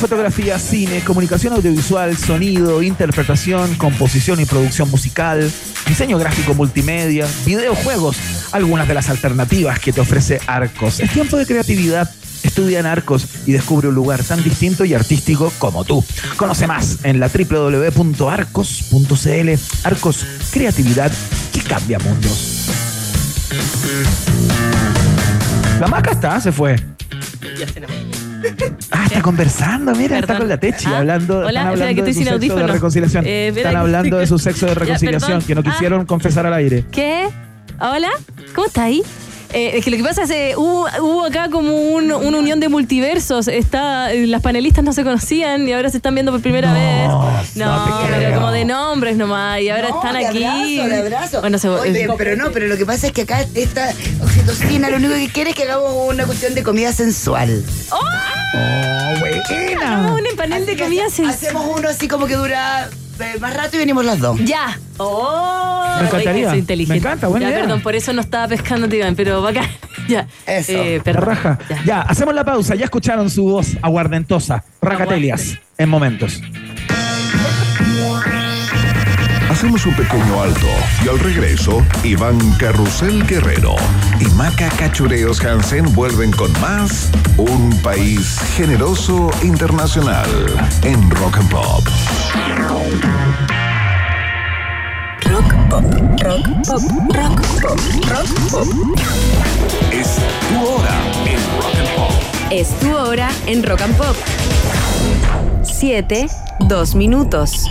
Fotografía, cine, comunicación audiovisual, sonido, interpretación, composición y producción musical, diseño gráfico multimedia, videojuegos, algunas de las alternativas que te ofrece Arcos. Es tiempo de creatividad. Estudia en Arcos y descubre un lugar tan distinto y artístico como tú. Conoce más en la www.arcos.cl. Arcos, creatividad que cambia mundos. La maca está, se fue. Ya Ah, está conversando, mira, está con la Techi, Ah, hablando, hola, están hablando que de estoy su sin sexo de reconciliación. Eh, están que- hablando de su sexo de reconciliación, que no Ah. quisieron confesar al aire. ¿Qué? ¿Hola? ¿Cómo está ahí? Eh, es que lo que pasa es que hubo, hubo acá como un- una unión de multiversos. Está, eh, las panelistas no se conocían y ahora se están viendo por primera No, vez. no pero como de nombres nomás. Y ahora No, están de aquí. abrazo, de abrazo. Bueno, se, Oye, eh, pero no, pero lo que pasa es que acá esta oxitocina lo único que quiere es que hagamos una cuestión de comida sensual. Oh, buena. hagamos un panel de Así que comida hace- Hacemos uno así como que dura eh, más rato y venimos las dos. Ya. Oh, Me encantaría. Soy inteligente. Me encanta, buena Ya, idea. perdón, por eso no estaba pescando, Iván, pero bacán. ya. Eso. Eh, perdón. raja. Ya. Ya, hacemos la pausa. Ya escucharon su voz aguardentosa. Racatelias. En momentos. Hacemos un pequeño alto y al regreso, Iván Carrusel Guerrero y Maca Cachureos Hansen vuelven con más Un País Generoso Internacional en Rock and Pop. Rock pop, rock pop, rock pop, rock pop. Es tu hora en Rock and Pop. Es tu hora en Rock and Pop. 7, 2 minutos.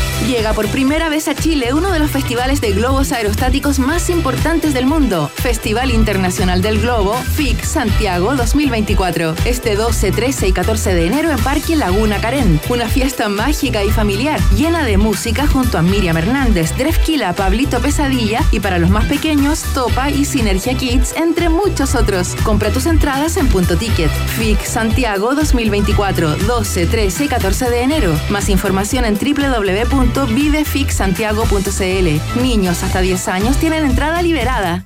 Llega por primera vez a Chile uno de los festivales de globos aerostáticos más importantes del mundo. Festival Internacional del Globo, FIC Santiago 2024. Este 12, 13 y 14 de enero en Parque Laguna Carén. Una fiesta mágica y familiar, llena de música junto a Miriam Hernández, Drefkila, Pablito Pesadilla y para los más pequeños, Topa y Sinergia Kids, entre muchos otros. Compra tus entradas en Punto Ticket. FIC Santiago 2024, 12, 13 y 14 de enero. Más información en www.vivefixsantiago.cl. Niños hasta 10 años tienen entrada liberada.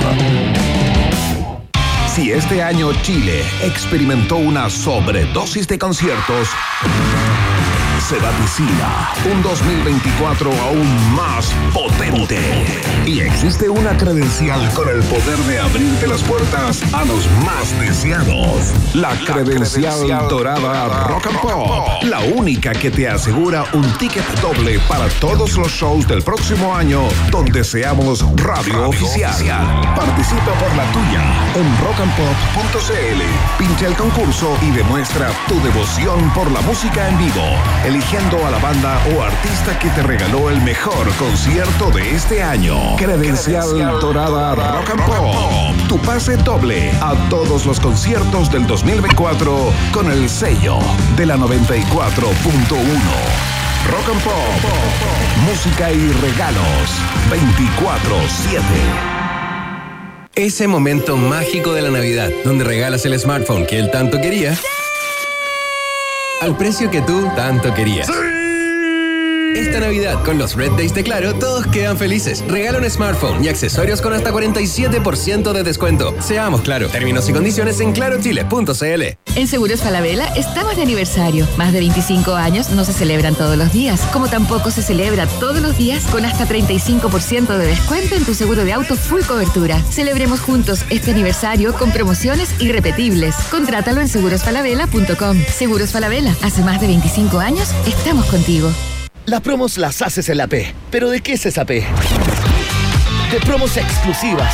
Si este año Chile experimentó una sobredosis de conciertos, se vaticina un 2024 aún más potente. Y existe una credencial con el poder de abrirte las puertas a los más deseados. La, credencial, dorada Rock and Pop. La única que te asegura un ticket doble para todos los shows del próximo año donde seamos radio, oficial. Participa por la tuya en rockandpop.cl. Pincha el concurso y demuestra tu devoción por la música en vivo, eligiendo a la banda o artista que te regaló el mejor concierto de este año. Credencial, dorada Rock and Pop. Tu pase doble a todos los conciertos del 2024 con el sello de la 94.1. Rock and Pop. Música y regalos 24-7. Ese momento mágico de la Navidad, donde regalas el smartphone que él tanto quería, al precio que tú tanto querías. Esta Navidad, con los Red Days de Claro, todos quedan felices. Regala un smartphone y accesorios con hasta 47% de descuento. Seamos claro. Términos y condiciones en clarochile.cl. En Seguros Falabella estamos de aniversario. Más de 25 años no se celebran todos los días, como tampoco se celebra todos los días con hasta 35% de descuento en tu seguro de auto full cobertura. Celebremos juntos este aniversario con promociones irrepetibles. Contrátalo en segurosfalabella.com. Seguros Falabella, hace más de 25 años estamos contigo. Las promos las haces en la P. ¿Pero de qué es esa P? De promos exclusivas,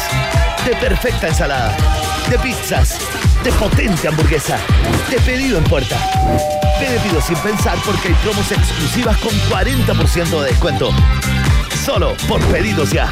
de perfecta ensalada, de pizzas, de potente hamburguesa, de pedido en puerta. Pide pido sin pensar porque hay promos exclusivas con 40% de descuento. Solo por pedidos ya.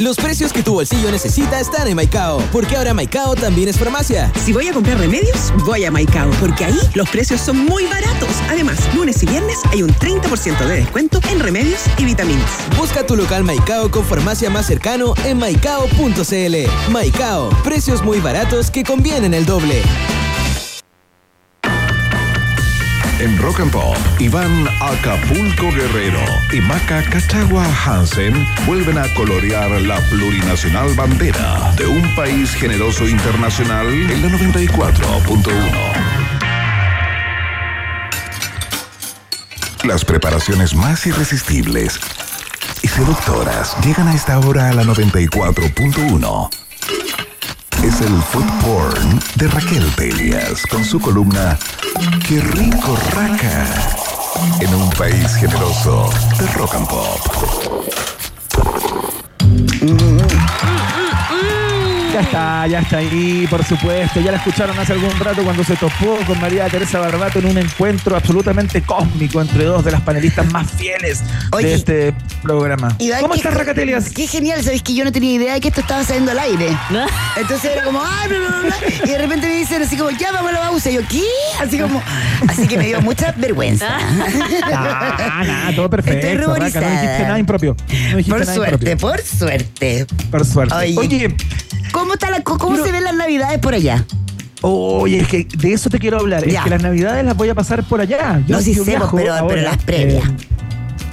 Los precios que tu bolsillo necesita están en Maicao, porque ahora Maicao también es farmacia. Si voy a comprar remedios, voy a Maicao, porque ahí los precios son muy baratos. Además, lunes y viernes hay un 30% de descuento en remedios y vitaminas. Busca tu local Maicao con farmacia más cercano en maicao.cl. Maicao, precios muy baratos que convienen el doble. En Rock and Pop, Iván Acapulco Guerrero y Maca Cachagua Hansen vuelven a colorear la plurinacional bandera de un país generoso internacional en la 94.1. Las preparaciones más irresistibles y seductoras llegan a esta hora a la 94.1. Es el food porn de Raquel Pelias con su columna Qué rico raca en un país generoso de rock and pop. Ya está, ya está ahí, por supuesto. Ya la escucharon hace algún rato cuando se topó con María Teresa Barbato en un encuentro absolutamente cósmico entre dos de las panelistas más fieles de este programa. Iván, ¿Cómo estás, Racatelias? Qué genial, sabéis que yo no tenía idea de que esto estaba saliendo al aire. Entonces era como, ah, bla, bla, bla. Y de repente me dicen así como, ya vamos a la pausa. Y yo, ¿qué? Así como, así que me dio mucha vergüenza. Ah, nada, todo perfecto. Estoy Raca, no dijiste nada impropio. No dijiste Por nada suerte, impropio. por suerte. Por suerte. Oye, Oye, ¿cómo, está la, cómo se ven las navidades por allá? Oye, es que de eso te quiero hablar. Ya. Es que las navidades las voy a pasar por allá. No, sí yo sé, pero- pero las previas. eh,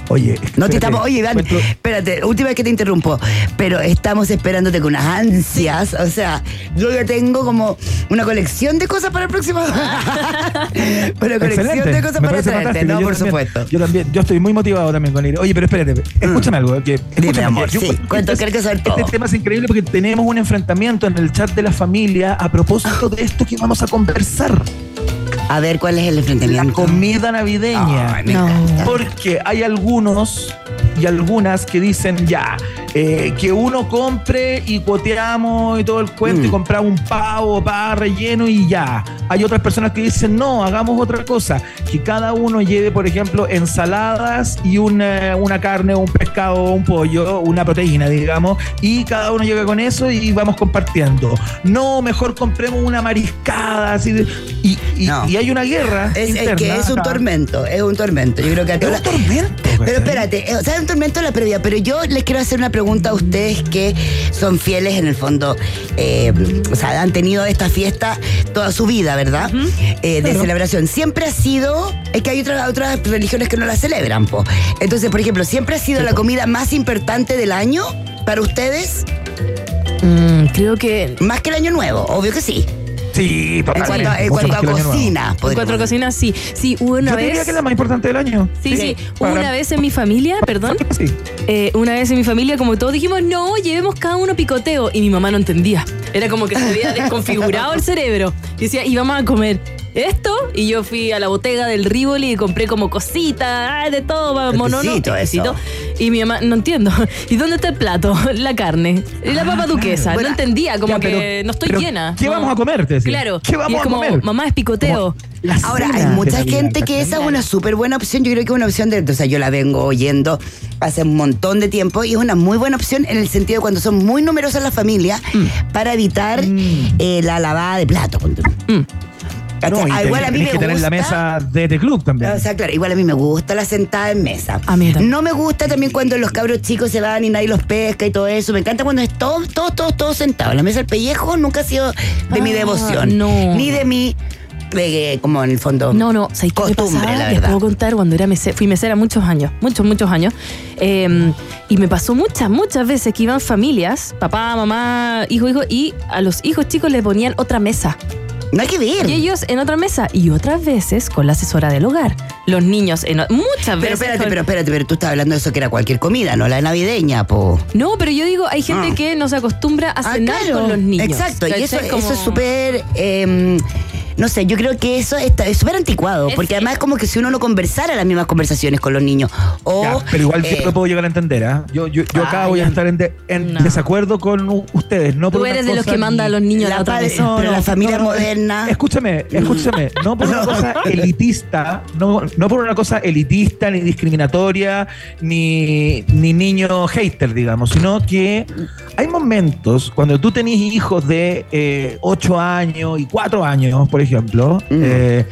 oye, es que No te espérate, estamos, oye, Iván, cuento- espérate, última vez que te interrumpo, pero estamos esperándote con unas ansias. O sea, yo ya tengo como una colección de cosas para el próximo. una colección Excelente. de cosas Me para traerte, no, Yo por también- supuesto. Yo también, yo estoy muy motivado también con ir. Oye, pero espérate, escúchame algo. Que, Dime, escúchame, amor, yo- sí, este cuento, es- quiero que saber todo. Este tema es increíble porque tenemos un enfrentamiento en el chat de la familia a propósito de esto que vamos a conversar. A ver, ¿cuál es el enfrentamiento? La comida navideña. Ay, me encanta. Porque hay algunos y algunas que dicen ya, eh, que uno compre y cuoteamos y todo el cuento Mm. y compramos un pavo, pa, relleno y ya. Hay otras personas que dicen no, hagamos otra cosa, que cada uno lleve, por ejemplo, ensaladas y una, una carne, un pescado, un pollo, una proteína, digamos, y cada uno lleve con eso y vamos compartiendo. No, mejor compremos una mariscada, así de- y, y- No. y hay una guerra. Es, que es un tormento, es un tormento. Yo creo que a Es todas un las- tormento. Pero espérate, eh, o sea, es un tormento la previa, pero yo les quiero hacer una pregunta a ustedes que son fieles en el fondo, eh, o sea, han tenido esta fiesta toda su vida, ¿verdad? Eh, de celebración. Siempre ha sido, es que hay otras, otras religiones que no la celebran, po. Entonces, por ejemplo, siempre ha sido la comida más importante del año para ustedes, Mm, creo que más que el año nuevo, obvio que sí. Sí, En totalmente. cuanto a, en cuanto a cocina. en cuatro decir. cocinas, sí. Sí, hubo una Yo vez. diría que es la más importante del año. Sí, sí. Hubo Para- una vez en mi familia, perdón. Sí. eh, una vez en mi familia, como todos dijimos, no, llevemos cada uno picoteo. Y mi mamá no entendía. Era como que se había desconfigurado el cerebro. Y decía, y vamos a comer esto. Y yo fui a la botega del Rivoli y compré como cositas, ah, de todo, monono. Y mi mamá, no entiendo. ¿Y dónde está el plato? La carne. Y la papa duquesa. Bueno, no entendía, como ya, pero- que no estoy pero, llena. ¿qué No. vamos a comer? Te decía. Claro. ¿Qué vamos y es a como, comer? mamá es picoteo. Ahora, hay mucha gente que esa es una súper buena opción. Yo creo que es una opción de. O sea, yo la vengo oyendo hace un montón de tiempo y es una muy buena opción en el sentido de cuando son muy numerosas las familias Mm. para evitar eh, la lavada de plato. ¿Cachai? No, y Ah, te- igual a mí tenés me que tener la gusta- mesa de este club también. O sea, claro, igual a mí me gusta la sentada en mesa. A mí también. No me gusta también cuando los cabros chicos se van y nadie los pesca y todo eso. Me encanta cuando es todos, todos, todos, todos sentados. La mesa del pellejo nunca ha sido de mi Ah, devoción. no. Ni de mi eh, como en el fondo. No, no, ¿sabes qué me Costumbre, pasaba? la Les puedo contar cuando era mesera, fui mesera muchos años, muchos, muchos años. eh, y me pasó muchas, muchas veces que iban familias, papá, mamá, hijo, hijo, y a los hijos chicos le ponían otra mesa. No hay que ver. Y ellos en otra mesa. Y otras veces con la asesora del hogar. Los niños en o- muchas Pero veces. espérate, con- pero espérate, pero tú estás hablando de eso que era cualquier comida, no la navideña, po. No, pero yo digo, hay gente Ah. que no se acostumbra a Ah, cenar claro. con los niños. Exacto, y ¿cachai? eso, Como- eso es súper. eh, no sé, yo creo que eso está- es súper anticuado, porque además es como que si uno no conversara las mismas conversaciones con los niños. O, Ya, pero igual eh, yo lo puedo llegar a entender, ¿ah? Yo, yo, yo acá Ah, voy a estar en, de- en No. desacuerdo con ustedes. No por Tú eres de los que manda a los niños a La la otra padre- mesa. pero la familia moderna. Escúchame, escúchame. No por una cosa elitista, no, no por una cosa elitista, ni discriminatoria, ni, ni niño hater, digamos, sino que hay momentos cuando tú tenés hijos de 8 años y 4 años, por ejemplo, όχι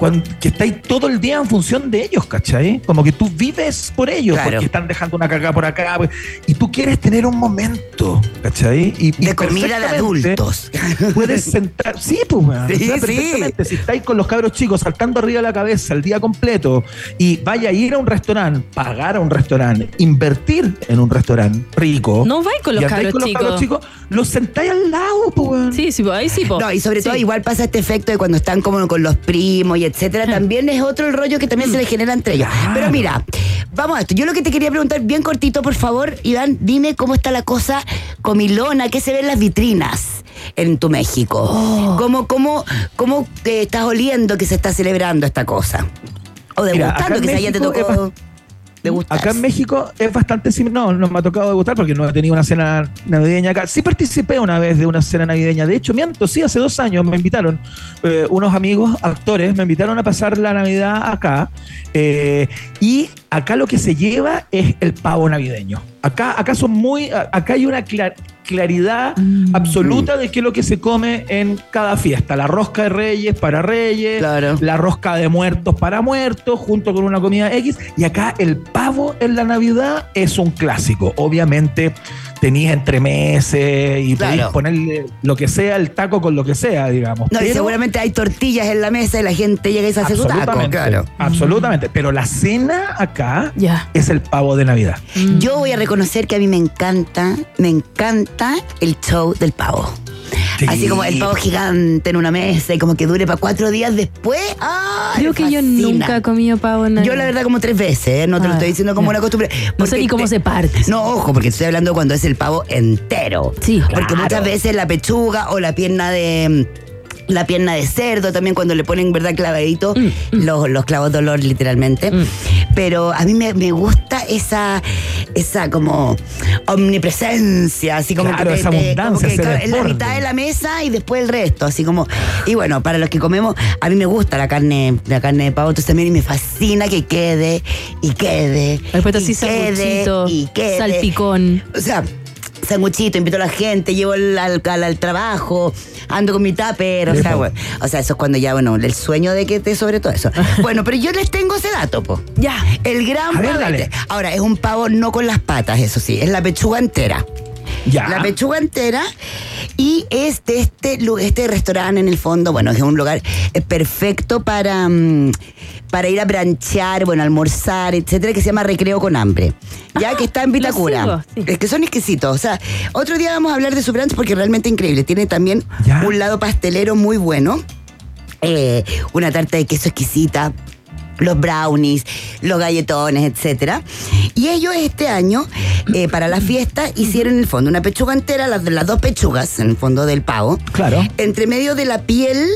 cuan- que estáis todo el día en función de ellos, ¿cachai? Como que tú vives por ellos, Claro. porque están dejando una cagada por acá, pues, y tú quieres tener un momento, ¿cachai? Y, y De comida de adultos. Puedes sentar, sí, pues, weón. Sí, O sea, sí. perfectamente. Si estáis con los cabros chicos saltando arriba de la cabeza el día completo y vaya a ir a un restaurante, pagar a un restaurante, invertir en un restaurante rico. No vais con los cabros con los chicos. cabros chicos, los sentáis al lado, pues. Sí, sí, ahí sí, po. No, y sobre todo igual pasa este efecto de cuando están como con los primos y etcétera, también es otro el rollo que también se le genera entre ellos. Pero mira, vamos a esto. Yo lo que te quería preguntar bien cortito, por favor, Iván, dime cómo está la cosa comilona, qué se ve en las vitrinas en tu México. Oh. ¿Cómo, cómo, cómo te estás oliendo que se está celebrando esta cosa? O degustando, que se haya te tocó degustar. Acá en México es bastante similar. No, no me ha tocado degustar porque no he tenido una cena navideña acá. Sí participé una vez de una cena navideña. De hecho, miento, sí, hace dos años me invitaron. eh, unos amigos, actores, me invitaron a pasar la Navidad acá. eh, y acá lo que se lleva es el pavo navideño. Acá, acá son muy. Acá hay una clar- claridad Mm. absoluta de qué es lo que se come en cada fiesta. La rosca de reyes para reyes, Claro. la rosca de muertos para muertos, junto con una comida X. Y acá el pavo en la Navidad es un clásico. Obviamente tenéis entremeses y Claro. podéis ponerle lo que sea, el taco con lo que sea, digamos. No, y Pero- seguramente hay tortillas en la mesa y la gente llega y se hace su taco. Claro. absolutamente. Pero la cena acá Ya. es el pavo de Navidad. Yo voy a reconocer que a mí me encanta, me encanta el show del pavo. Sí. Así como el pavo gigante en una mesa y como que dure para cuatro días después. ¡ay, Creo que yo nunca he comido pavo en Yo la verdad como tres veces, ¿eh? no te lo Ah, estoy diciendo como ya. una costumbre. No sé ni cómo te- se parte. No, ojo, porque estoy hablando cuando es el pavo entero. Sí, Porque claro. muchas veces la pechuga o la pierna de la pierna de cerdo también cuando le ponen verdad clavadito Mm, los, los clavos de olor literalmente pero a mí me, me gusta esa esa como omnipresencia así como Claro, que, esa abundancia, que en la mitad de la mesa y después el resto así como y bueno para los que comemos a mí me gusta la carne la carne de pavo entonces también y me fascina que quede y quede Después y así quede, y quede. salpicón. o sea, sanguchito, invito a la gente, llevo al, al- al- al trabajo, ando con mi tupper, o sea, bueno, o sea, eso es cuando ya, bueno, el sueño de que te sobre todo eso. Bueno, pero yo les tengo ese dato, po. Ya. El gran ver, pavo. dale. Ahora, es un pavo no con las patas, eso sí, es la pechuga entera. Ya. La pechuga entera. Y es de este, este restaurante en el fondo, bueno, es un lugar eh, perfecto para, mm, para ir a branchear, bueno, almorzar, etcétera, que se llama Recreo con Hambre. Ya que está en Vitacura. sigo, sí. Es que son exquisitos. O sea, otro día vamos a hablar de su brunch porque es realmente increíble. Tiene también Ya. un lado pastelero muy bueno. eh, una tarta de queso exquisita los brownies, los galletones, etcétera. Y ellos este año, eh, para la fiesta, hicieron en el fondo una pechuga entera, las, las dos pechugas, en el fondo del pavo. Claro. Entre medio de la piel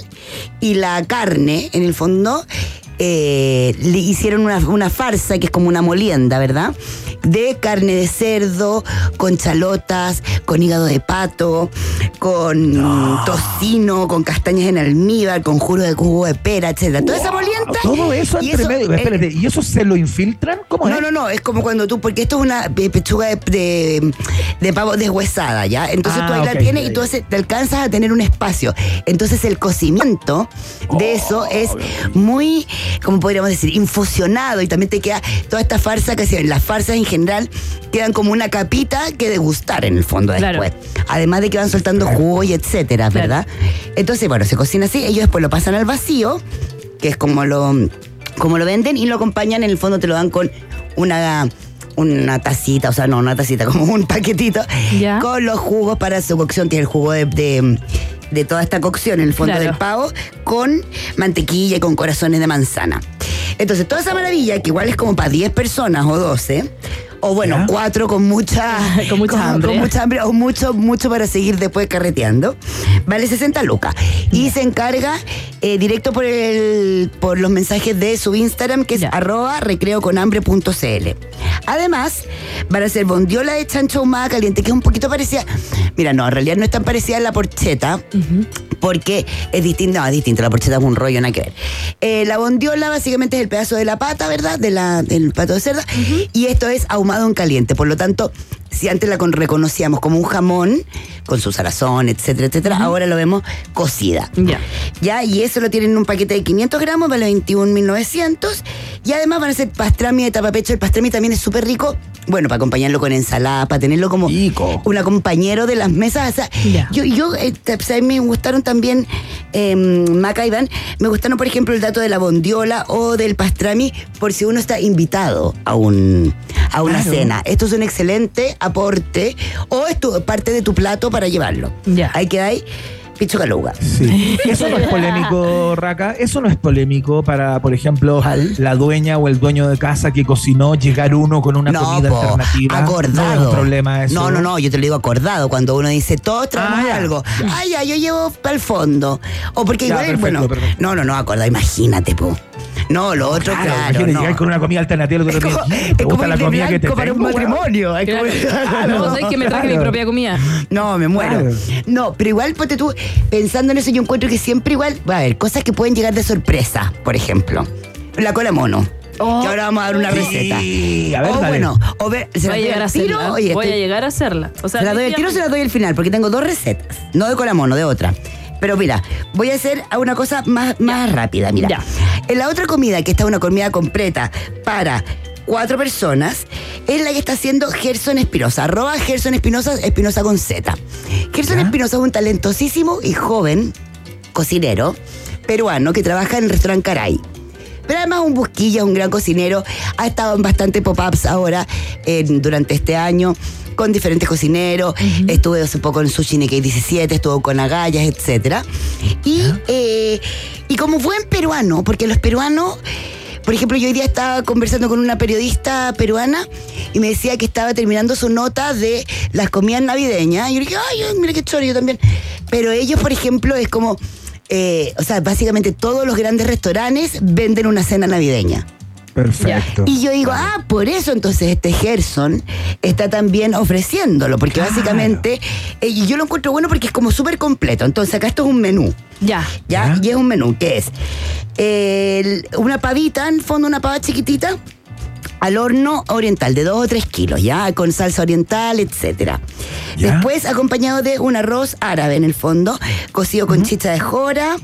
y la carne, en el fondo, eh, le hicieron una, una farsa que es como una molienda, ¿verdad? De carne de cerdo, con chalotas, con hígado de pato, con tocino, con castañas en almíbar, con juro de jugo de pera, etcétera. Toda esa molienda. Todo eso y entre medio. eh, Espérate, ¿y eso se lo infiltran? ¿Cómo no, es? no, no, es como cuando tú, porque esto es una pechuga de, de- de pavo deshuesada, ¿ya? Entonces Ah, tú ahí ok, la tienes y tú haces- te alcanzas a tener un espacio. Entonces el cocimiento de eso es muy, como podríamos decir, infusionado y también te queda toda esta farsa que se las farsas en general quedan como una capita que degustar en el fondo Claro. después. Además de que van soltando jugo y etcétera, ¿verdad? Entonces, bueno, se cocina así, ellos después lo pasan al vacío, que es como lo, como lo venden, y lo acompañan, en el fondo te lo dan con una una tacita, o sea, no una tacita, como un paquetito, con los jugos para su cocción, que es el jugo de, de- de toda esta cocción, en el fondo Claro. del pavo, con mantequilla y con corazones de manzana. Entonces, toda esa maravilla, que igual es como para 10 personas o 12, o bueno, cuatro con mucha, Con mucha hambre. con mucha hambre o mucho, mucho para seguir después carreteando, vale 60 lucas. Y se encarga eh, directo por el por los mensajes de su Instagram, que es arroba recreoconhambre.cl. Además, van a hacer bondiola de chancho ahumada caliente, que es un poquito parecida. Mira, no, en realidad no es tan parecida a la porcheta, porque es distinta, no, es distinta, la porcheta es un rollo, nada que ver. Eh, la bondiola básicamente es el pedazo de la pata, ¿verdad? De la, del pato de cerda, y esto es ahumado en caliente, por lo tanto, si antes la con- reconocíamos como un jamón, con su sarazón, etcétera, etcétera, ahora lo vemos cocida. Ya. Ya, y eso lo tienen en un paquete de 500 gramos, vale 21.900. Y además van a ser pastrami de tapapecho. El pastrami también es súper rico. Bueno, para acompañarlo con ensalada, para tenerlo como un acompañero de las mesas. O sea, yo, yo eh, me gustaron también, eh, Maca Iván, me gustaron, por ejemplo, el dato de la bondiola o del pastrami, por si uno está invitado a un a una Claro. cena. Esto es un excelente aporte o es tu- parte de tu plato para llevarlo. Ya. Ahí queda ahí, picho caluga. Sí. Eso no es polémico, Raca. Eso no es polémico para, por ejemplo, la dueña o el dueño de casa que cocinó llegar uno con una comida po, alternativa. Acordado. No es un problema eso. No, no, no, yo te lo digo acordado. Cuando uno dice, todos traemos Ah, algo. ya. Ah, ya, yo llevo para el fondo. O porque Ya, igual, perfecto, bueno. perfecto. No, no, no, acordado, imagínate, po. No, lo otro, claro. imagínate no. llegar con una comida alternativa. otro día, ¿Te es gusta como la comida que te para un tengo, weón? matrimonio. Hay Claro. como- Ah, vos sabés que me traje mi Claro. propia comida. No, me muero. Claro. No, pero igual, ponte tú, pensando en eso, yo encuentro que siempre igual, va a haber cosas que pueden llegar de sorpresa, por ejemplo. La cola mono. que ahora vamos a dar una Sí, receta. a ver, o dale. bueno, o ver, ¿se Voy a llegar a al tiro? hacerla. Oye, Voy a estoy- llegar a hacerla. O sea, ¿Se la doy al tiro o se la doy al final? Porque tengo dos recetas. No de cola mono, de otra. Pero mira, voy a hacer una cosa más, más rápida. Mira, Ya. en la otra comida, que está una comida completa para cuatro personas, es la que está haciendo Gerson Espinosa. Arroba Gerson Espinosa, Espinosa con Z. Gerson Espinosa es un talentosísimo y joven cocinero peruano que trabaja en el restaurante Caray. Pero además un busquilla, un gran cocinero, ha estado en bastante pop-ups ahora en- durante este año con diferentes cocineros. Estuve hace poco en Sushi Nikkei 17, estuvo con Agallas, etc. Y, eh, y como buen peruano, porque los peruanos, por ejemplo, yo hoy día estaba conversando con una periodista peruana y me decía que estaba terminando su nota de las comidas navideñas. Y yo dije, ay, ay, mira qué choro, yo también. Pero ellos, por ejemplo, es como, eh, o sea, básicamente todos los grandes restaurantes venden una cena navideña. Perfecto. Y yo digo, ah, por eso entonces este Gerson está también ofreciéndolo, porque básicamente, eh, y yo lo encuentro bueno porque es como súper completo. Entonces acá esto es un menú. Ya. ¿Ya? Y es un menú que es el- una pavita, en el fondo una pava chiquitita, al horno oriental de 2 o 3 kilos, ¿ya? Con salsa oriental, etcétera. ¿Ya? Después acompañado de un arroz árabe en el fondo, cocido con chicha de jora,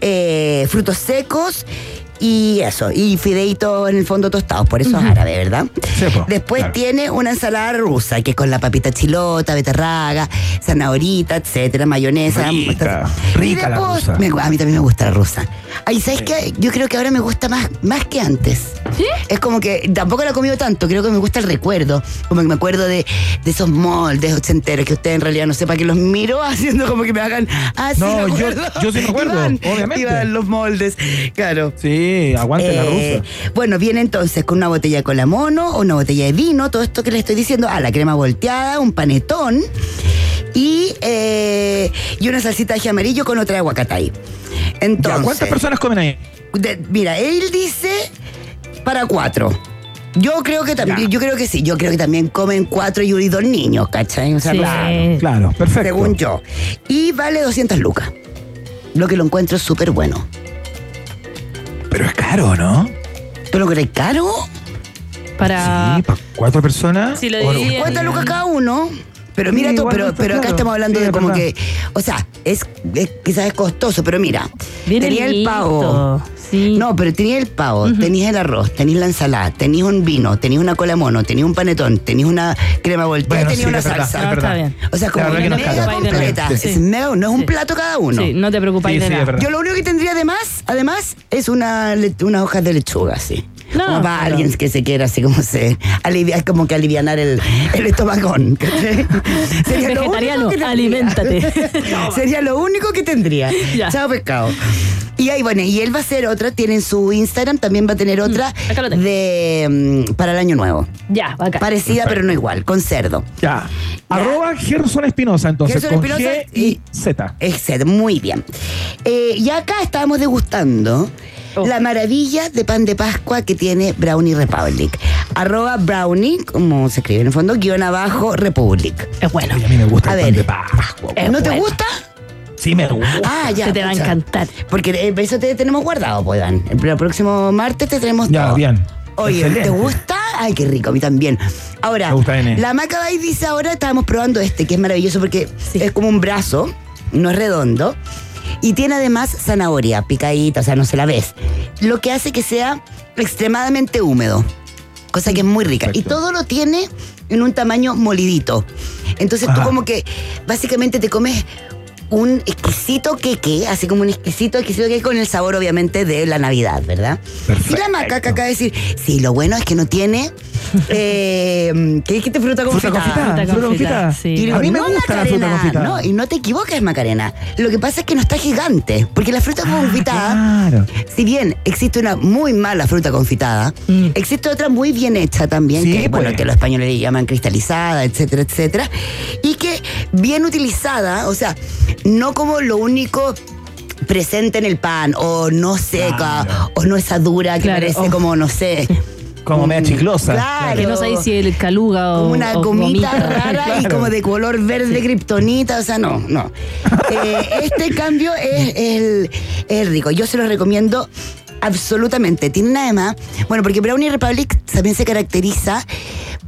eh, frutos secos y eso, y fideitos en el fondo tostados, por eso es árabe, ¿verdad? Sí, Después claro. tiene una ensalada rusa, que es con la papita chilota, beterraga, zanahorita, etcétera, mayonesa. Rica, rica la rusa. me- a mí también me gusta la rusa. Ay, ¿sabes qué? Yo creo que ahora me gusta más, más que antes. Es como que tampoco la he comido tanto, creo que me gusta el recuerdo. Como que me acuerdo de, de esos moldes ochenteros que ustedes en realidad no sepa que los miro haciendo como que me hagan. Ah, sí, No, me yo- yo sí me acuerdo, Iván, obviamente. Iván, los moldes, claro. Sí, aguante la Eh, rusa. Bueno, viene entonces con una botella de cola mono, o una botella de vino, todo esto que le estoy diciendo, ah, la crema volteada, un panetón y, eh, y una salsita de amarillo con otra de aguacatay. Entonces, Ya, ¿Cuántas personas comen ahí? de- mira, él dice para cuatro. Yo creo que también, yo creo que sí, yo creo que también comen cuatro y y dos niños, ¿cachai? O sea, Sí. claro, Claro, perfecto. según yo. Y vale 200 lucas. Lo que lo encuentro súper bueno. Pero es caro, ¿no? ¿Tú lo crees caro? Para. Sí, para cuatro personas. Si lo Oro- dividen- 50 lucas cada uno. Pero Sí, mira tú, pero, no pero acá claro. estamos hablando Sí, de es como verdad. que, o sea, es, es- quizás es costoso, pero mira, Viene tenía el pavo, Sí. No, pero tenías el pavo, tenías el arroz, tenías la ensalada, tenías un vino, tenías una cola mono, tenías un panetón, tenías una crema volteada, Bueno, tenías sí, una es verdad, salsa. es No, verdad. bien. O sea, La como verdad una mega completa. Sí. Es mega- no es un plato cada uno. Sí, no te preocupáis Sí, de sí, es nada. verdad. Yo lo único que tendría además, además, es una, le- unas hojas de lechuga, sí. No, como para pero- alguien que se quiera así como se aliviar, como que alivianar el, el estomagón. ¿cachai? Sería lo Vegetariano, único que tendría. aliméntate. Sería lo único que tendría. Ya. Chao pescado. Y ahí, bueno, y él va a hacer otra, tiene en su Instagram, también va a tener otra Mm, acá lo tengo. de mm, para el año nuevo. Ya, acá. Parecida, pero no igual, con cerdo. Ya. Arroba Gerson Espinosa, entonces. Gerson con Espinosa G y Z. Excelente, muy bien. Eh, y acá estábamos degustando Oh. la maravilla de pan de Pascua que tiene Brownie Republic. Arroba Brownie, como se escribe en el fondo, guion abajo Republic. Es bueno. A mí me gusta A el ver. pan de Pascua. ¿No te gusta? Sí, me gusta. Ah, ya. Se te va a encantar. Porque eh, eso te tenemos guardado, pues, Dan. El pr- próximo martes te tenemos Ya, todo. bien. Oye, Excelente. ¿te gusta? Ay, qué rico, a mí también. Ahora, gusta, N. la Maca Bay dice ahora, estábamos probando este, que es maravilloso porque Sí. es como un brazo, no es redondo, y tiene además zanahoria picadita, o sea, no se la ves. Lo que hace que sea extremadamente húmedo, cosa que es muy rica. Y todo lo tiene en un tamaño molidito. Entonces tú como que básicamente te comes un exquisito queque, así como un exquisito, exquisito queque con el sabor obviamente de la Navidad, ¿verdad? Perfecto. Y la maca que acaba de decir, sí, lo bueno es que no tiene, eh, ¿qué dijiste? Fruta Fruta confitada. confitada. Fruta Fruta confitada, confitada. sí. Y A mí me no, gusta la fruta confitada. No, y no te equivoques, Macarena. Lo que pasa es que no está gigante, porque la fruta confitada, Ah, Claro. si bien existe una muy mala fruta confitada, Mm. existe otra muy bien hecha también, Sí, que, bueno, pues. que los españoles le llaman cristalizada, etcétera, etcétera, y que bien utilizada, o sea, no como lo único presente en el pan, o no seca, Claro. o no esa dura que Claro, parece oh. como, no sé. Como media chiclosa. Claro. Que no sabéis si el caluga o. Como una o gomita gomita. rara y como de color verde kriptonita, o sea, no, no. Eh, este cambio es, el, es rico. Yo se lo recomiendo absolutamente. Tienen además, bueno, porque Brownie Republic también se caracteriza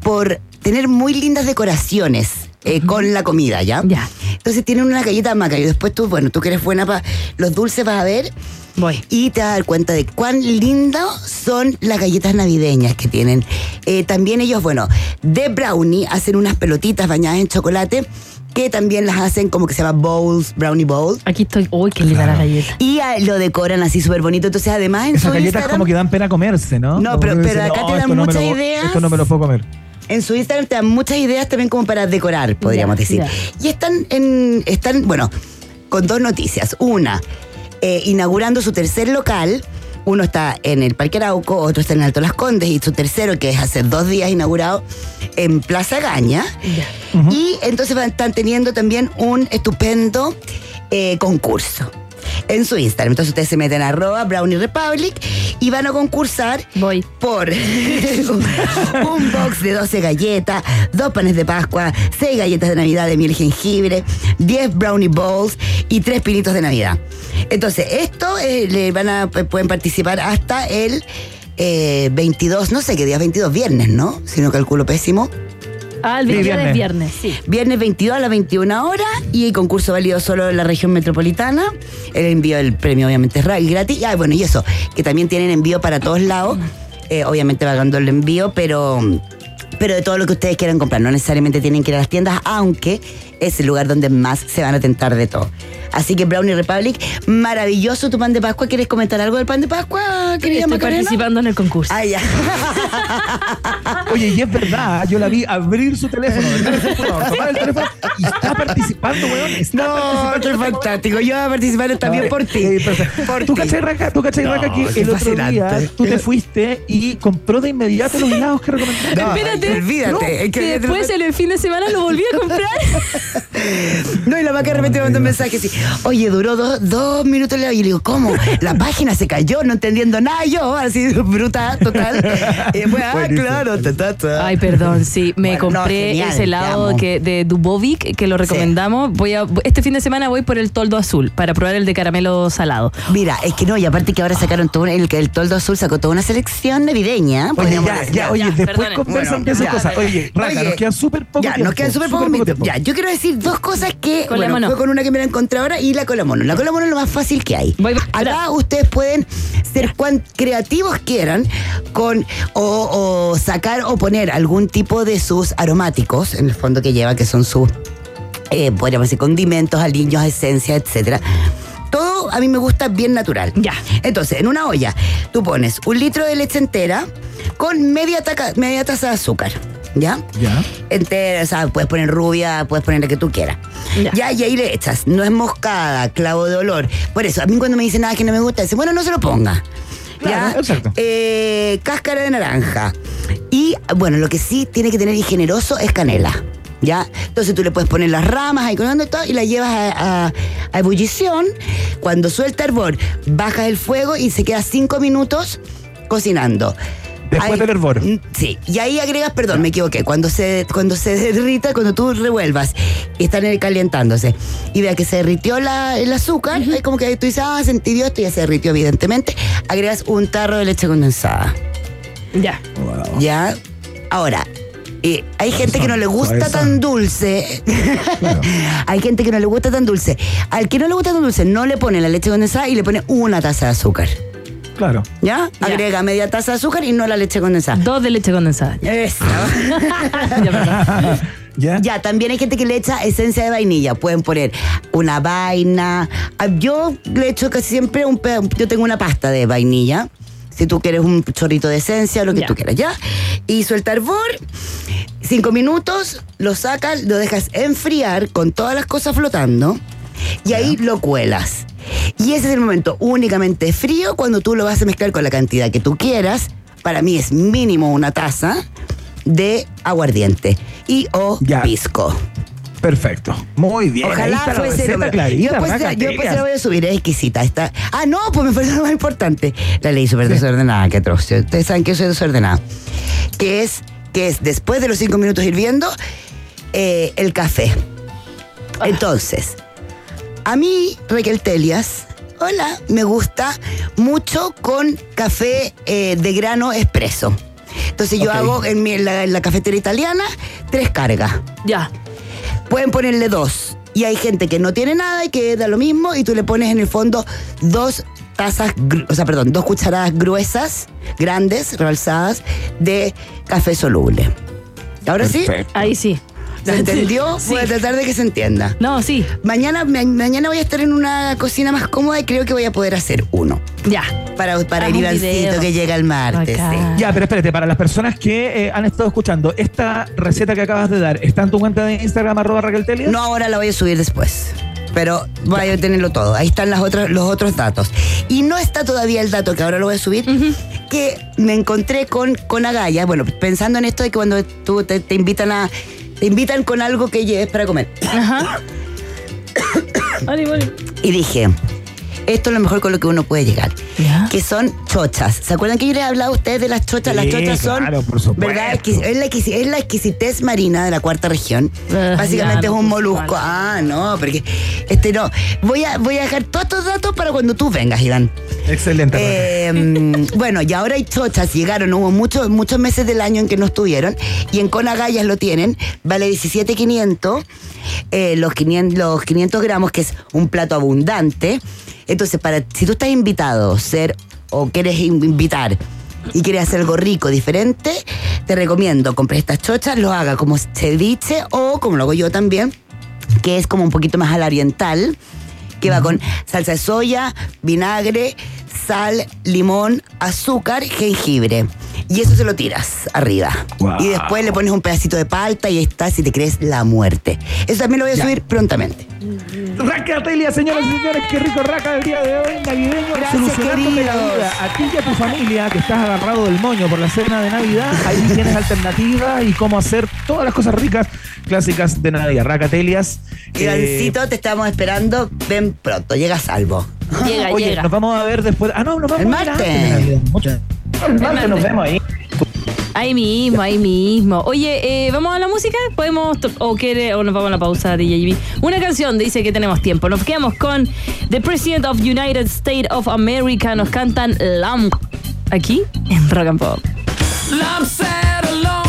por tener muy lindas decoraciones. Eh, con la comida, ¿ya? Ya. Entonces tienen una galleta maca y después tú, bueno, tú que eres buena para los dulces vas a ver Voy. y te vas a dar cuenta de cuán lindas son las galletas navideñas que tienen. Eh, también ellos, bueno, de brownie hacen unas pelotitas bañadas en chocolate que también las hacen como que se llama bowls, brownie bowl. Aquí estoy. Uy, qué linda la galleta. Y ah, lo decoran así súper bonito. Entonces, además en Esas su galletas Instagram, como que dan pena comerse, ¿no? No, Como pero- pero acá te "No, dan esto no muchas lo- ideas". Esto no me lo puedo comer. En su Instagram te dan muchas ideas también como para decorar, podríamos Ya, decir. ya. Y están en, están, bueno, con dos noticias. Una, eh, inaugurando su tercer local. Uno está en el Parque Arauco, otro está en Alto Las Condes y su tercero, que es hace dos días inaugurado, en Plaza Gaña. Y entonces van- están teniendo también un estupendo eh, concurso en su Instagram. Entonces ustedes se meten a arroba Brownie Republic y van a concursar Voy. por un box de 12 galletas, dos panes de Pascua, 6 galletas de Navidad de miel y jengibre, 10 brownie bowls y 3 pinitos de Navidad. Entonces, esto eh, le van a pueden participar hasta el eh, 22, no sé qué día, 22 viernes, ¿no? Si no calculo pésimo. Ah, el Sí, 22 viernes. viernes, sí. Viernes 22 a las 21 horas y el concurso válido solo en la región metropolitana. El envío del premio obviamente es ra- gratis. Y ah, bueno, y eso, que también tienen envío para todos lados. Eh, obviamente pagando el envío, pero, pero de todo lo que ustedes quieran comprar. No necesariamente tienen que ir a las tiendas, aunque es el lugar donde más se van a tentar de todo. Así que Brownie Republic, maravilloso tu pan de Pascua. ¿Quieres comentar algo del pan de Pascua, querida Estoy Macarena? participando en el concurso. Ah, ya. Oye, y es verdad, yo la vi abrir su teléfono, tomar el teléfono y está participando, weón. Está No, participando qué fantástico. Yo voy a participar también por ti. Sí, perfecto. Por ¿Tú cachai, Raca, tú cachai, Raca, No, que qué el otro fascinante. día tú te fuiste y compró de inmediato los helados que recomendaste? No, Espérate. Olvídate. es que- Que después el fin de semana lo volví a comprar. No, y la vaca de repente me mandó un mensaje así, oye, duró dos, dos minutos y le digo, ¿cómo? La página se cayó, no entendiendo nada yo, así brutal, total. Y después, ah, Buenísimo. claro, ta, ta, ta. Ay, perdón, sí. Me Bueno, no, compré genial, ese helado que, de Dubovic que lo recomendamos. Voy a, este fin de semana voy por el toldo azul para probar el de caramelo salado. Mira, es que no, y aparte que ahora sacaron todo, el, el Toldo Azul sacó toda una selección navideña. Oye, podríamos ya, decir. ya, oye, ya, después conversan Bueno, esas cosas. Oye, Raca, Oye, nos queda súper poco ya, tiempo. nos queda súper poco tiempo. Ya, yo quiero decir dos cosas que. Con bueno, mono. fue con una que me la encontré ahora y la con la mono. La con la mono es lo más fácil que hay. Acá ustedes pueden ser cuan creativos quieran con o, o sacar o poner algún tipo de sus aromáticos, en el fondo que lleva, que son sus, eh, podríamos decir, condimentos, aliños, esencias, etcétera. Todo a mí me gusta bien natural. Ya. Entonces, en una olla, tú pones un litro de leche entera con media, taca- media taza de azúcar. ¿Ya? Ya. entera, o sea, puedes poner rubia, puedes poner la que tú quieras. Ya. y ahí le echas nuez moscada, clavo de olor. Por eso, a mí cuando me dicen nada que no me gusta, dicen, bueno, no se lo ponga. Claro, exacto. Eh, cáscara de naranja. Y bueno, lo que sí tiene que tener y generoso es canela. ¿Ya? Entonces tú le puedes poner las ramas ahí con todo y la llevas a, a- a ebullición. Cuando suelta hervor, bajas el fuego y se queda cinco minutos cocinando. Después Ahí- del hervor. Mm, Sí, y ahí agregas, perdón, me equivoqué, cuando se, cuando se derrita, cuando tú revuelvas y están calentándose y vea que se derritió la- el azúcar, es como que tú dices, ah, sentí esto y ya se derritió evidentemente, agregas un tarro de leche condensada. Ya. ¿Ya? Ahora, eh, hay gente que no le gusta tan dulce. hay gente que no le gusta tan dulce. Al que no le gusta tan dulce, no le pone la leche condensada y le pone una taza de azúcar. Claro. ¿Ya? Agrega media taza de azúcar y no la leche condensada. Dos de leche condensada. Eso. Ya. ¿Ya? Ya, también hay gente que le echa esencia de vainilla. Pueden poner una vaina. Ah, Yo le echo casi siempre un Yo tengo una pasta de vainilla. Si tú quieres un chorrito de esencia, lo que Ya. tú quieras, ¿ya? Y suelta hervor. Cinco minutos, lo sacas, lo dejas enfriar con todas las cosas flotando. Y ahí lo cuelas. Y ese es el momento únicamente frío cuando tú lo vas a mezclar con la cantidad que tú quieras. Para mí es mínimo una taza de aguardiente y o pisco. Perfecto. Muy bien. Ahí Ojalá está la fuese receta número. clarita, Yo después, Raca se- yo después se Telias. la voy a subir, es exquisita. Está. Ah, no, pues me falta lo más importante. La ley súper desordenada, qué atroz. Ustedes saben que yo soy desordenada. Que es, que es después de los cinco minutos hirviendo, eh, el café. Entonces, a mí, Raquel Telias, hola, me gusta mucho con café eh, de grano expreso. Entonces yo hago en, mi- en la, en la cafetera italiana tres cargas. Ya. Pueden ponerle dos. Y hay gente que no tiene nada y que da lo mismo y tú le pones en el fondo dos tazas, o sea, perdón, dos cucharadas gruesas, grandes, rebalsadas, de café soluble. Ahora sí, Ahí sí. ¿Se entendió? Sí. Voy a tratar de que se entienda. No, sí. Mañana, ma- mañana voy a estar en una cocina más cómoda y creo que voy a poder hacer uno. Ya. Para, para el Ivancito que llega el martes. Sí. Ya, pero espérate, para las personas que eh, han estado escuchando, esta receta que acabas de dar, ¿está en tu cuenta de Instagram, arroba Raquel Telias? No, ahora la voy a subir después. Pero voy a tenerlo todo. Ahí están las otras, los otros datos. Y no está todavía el dato que ahora lo voy a subir, que me encontré con, con Agaya. Bueno, pensando en esto de que cuando tú te, te invitan a. Te invitan con algo que lleves para comer. Ajá. Vale, vale. Y dije, esto es lo mejor con lo que uno puede llegar. Que son chochas. ¿Se acuerdan que yo les he hablado a ustedes de las chochas? las chochas son. claro, por supuesto. ¿Verdad? Es la, exquis- es la exquisitez marina de la cuarta región. Ah, Básicamente ya, es un molusco. Ah, no, porque. Este no. Voy a, voy a dejar todos estos datos para cuando tú vengas, Iván. Excelente. Eh, bueno, y ahora hay chochas, llegaron, hubo muchos, muchos meses del año en que no estuvieron, y en Conagallas lo tienen, vale 17.500, eh, los, 500, los 500 gramos, que es un plato abundante. Entonces, para si tú estás invitado, ser o quieres in- invitar y quieres hacer algo rico, diferente, te recomiendo comprar estas chochas, lo haga como ceviche o como lo hago yo también, que es como un poquito más a la oriental, que va con salsa de soya, vinagre, sal, limón, azúcar, jengibre. Y eso se lo tiras arriba. Guau. Y después le pones un pedacito de palta y ahí está, si te crees, la muerte. Eso también lo voy a subir prontamente. Raca Telia, señoras y señores, qué rico raca el día de hoy, navideño, Gracias, vida. A ti y a tu familia que estás agarrado del moño por la cena de Navidad, ahí tienes alternativas y cómo hacer todas las cosas ricas, clásicas de Navidad. Raca Telias. eh, Ivancito, te estamos esperando. Ven pronto, llega a salvo. Llega, Oye, llega. nos vamos a ver después. Ah, no, nos vamos El a ver martes. antes de Navidad. Mucho- Nos vemos ahí. Ahí mismo, ahí mismo. Oye, eh, ¿vamos a la música? ¿Podemos o quiere o nos vamos a la pausa DJB? Una canción dice que tenemos tiempo. Nos quedamos con The President of United States of America. Nos cantan Lamb aquí en Rock and Pop. I'm sad alone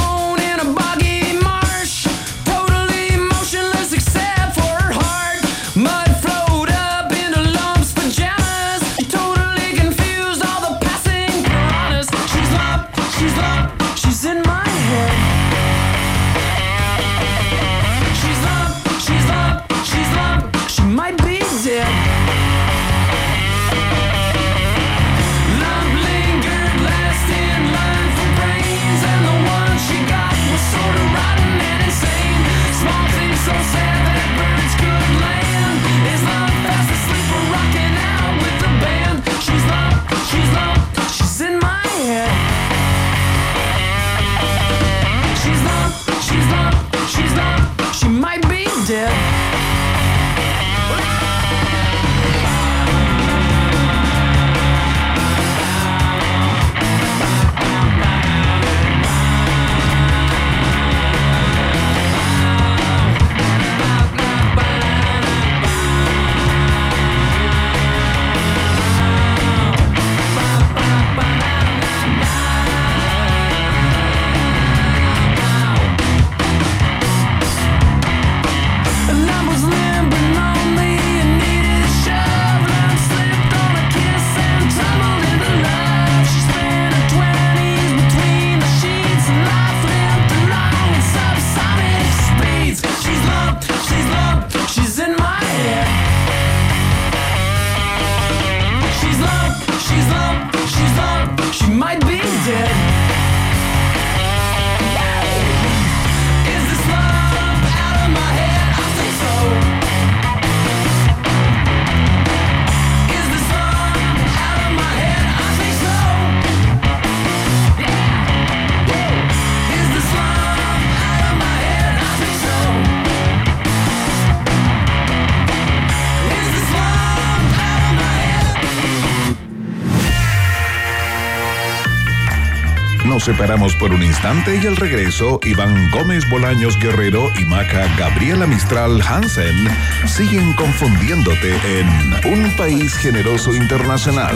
separamos por un instante y al regreso, Iván Gómez Bolaños Guerrero y Maca Gabriela Mistral Hansen siguen confundiéndote en Un País Generoso Internacional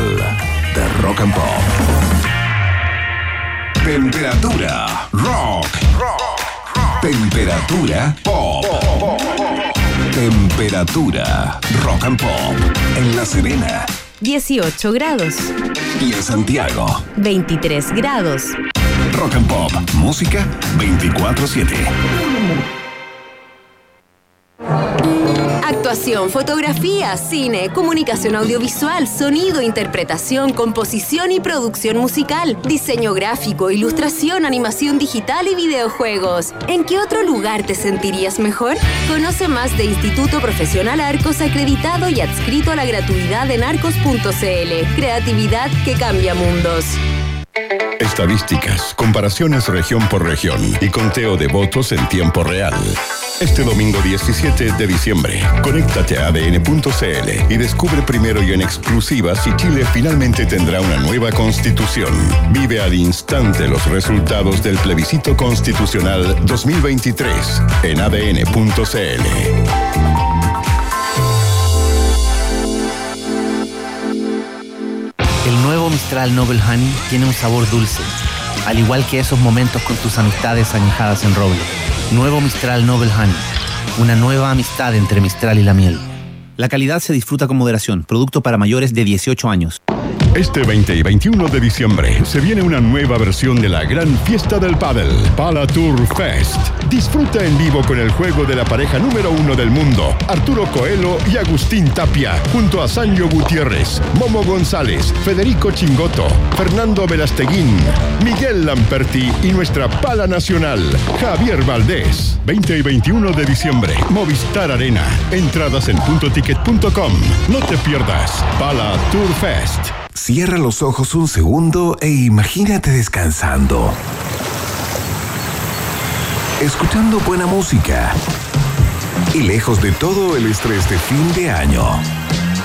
de Rock and Pop. Temperatura rock. Temperatura pop. Temperatura rock and pop. En La Serena 18 grados. y en Santiago. 23 grados. Rock and Pop. Música 24-7. Actuación, fotografía, cine, comunicación audiovisual, sonido, interpretación, composición y producción musical, diseño gráfico, ilustración, animación digital y videojuegos. ¿En qué otro lugar te sentirías mejor? Conoce más de Instituto Profesional Arcos acreditado y adscrito a la gratuidad en arcos.cl. Creatividad que cambia mundos. Estadísticas, comparaciones región por región y conteo de votos en tiempo real. Este domingo 17 de diciembre, conéctate a adn.cl y descubre primero y en exclusiva si Chile finalmente tendrá una nueva constitución. Vive al instante los resultados del plebiscito constitucional 2023 en adn.cl. Mistral Noble Honey tiene un sabor dulce, al igual que esos momentos con tus amistades añejadas en roble. Nuevo Mistral Noble Honey, una nueva amistad entre Mistral y la miel. La calidad se disfruta con moderación, producto para mayores de 18 años. Este 20 y 21 de diciembre se viene una nueva versión de la gran fiesta del pádel, Pala Tour Fest. Disfruta en vivo con el juego de la pareja número uno del mundo, Arturo Coelho y Agustín Tapia, junto a Sancho Gutiérrez, Momo González, Federico Chingoto, Fernando Velasteguín, Miguel Lamperti y nuestra pala nacional, Javier Valdés. 20 y 21 de diciembre, Movistar Arena. Entradas en puntoticket.com. No te pierdas, Pala Tour Fest. Cierra los ojos un segundo e imagínate descansando. Escuchando buena música. Y lejos de todo el estrés de fin de año.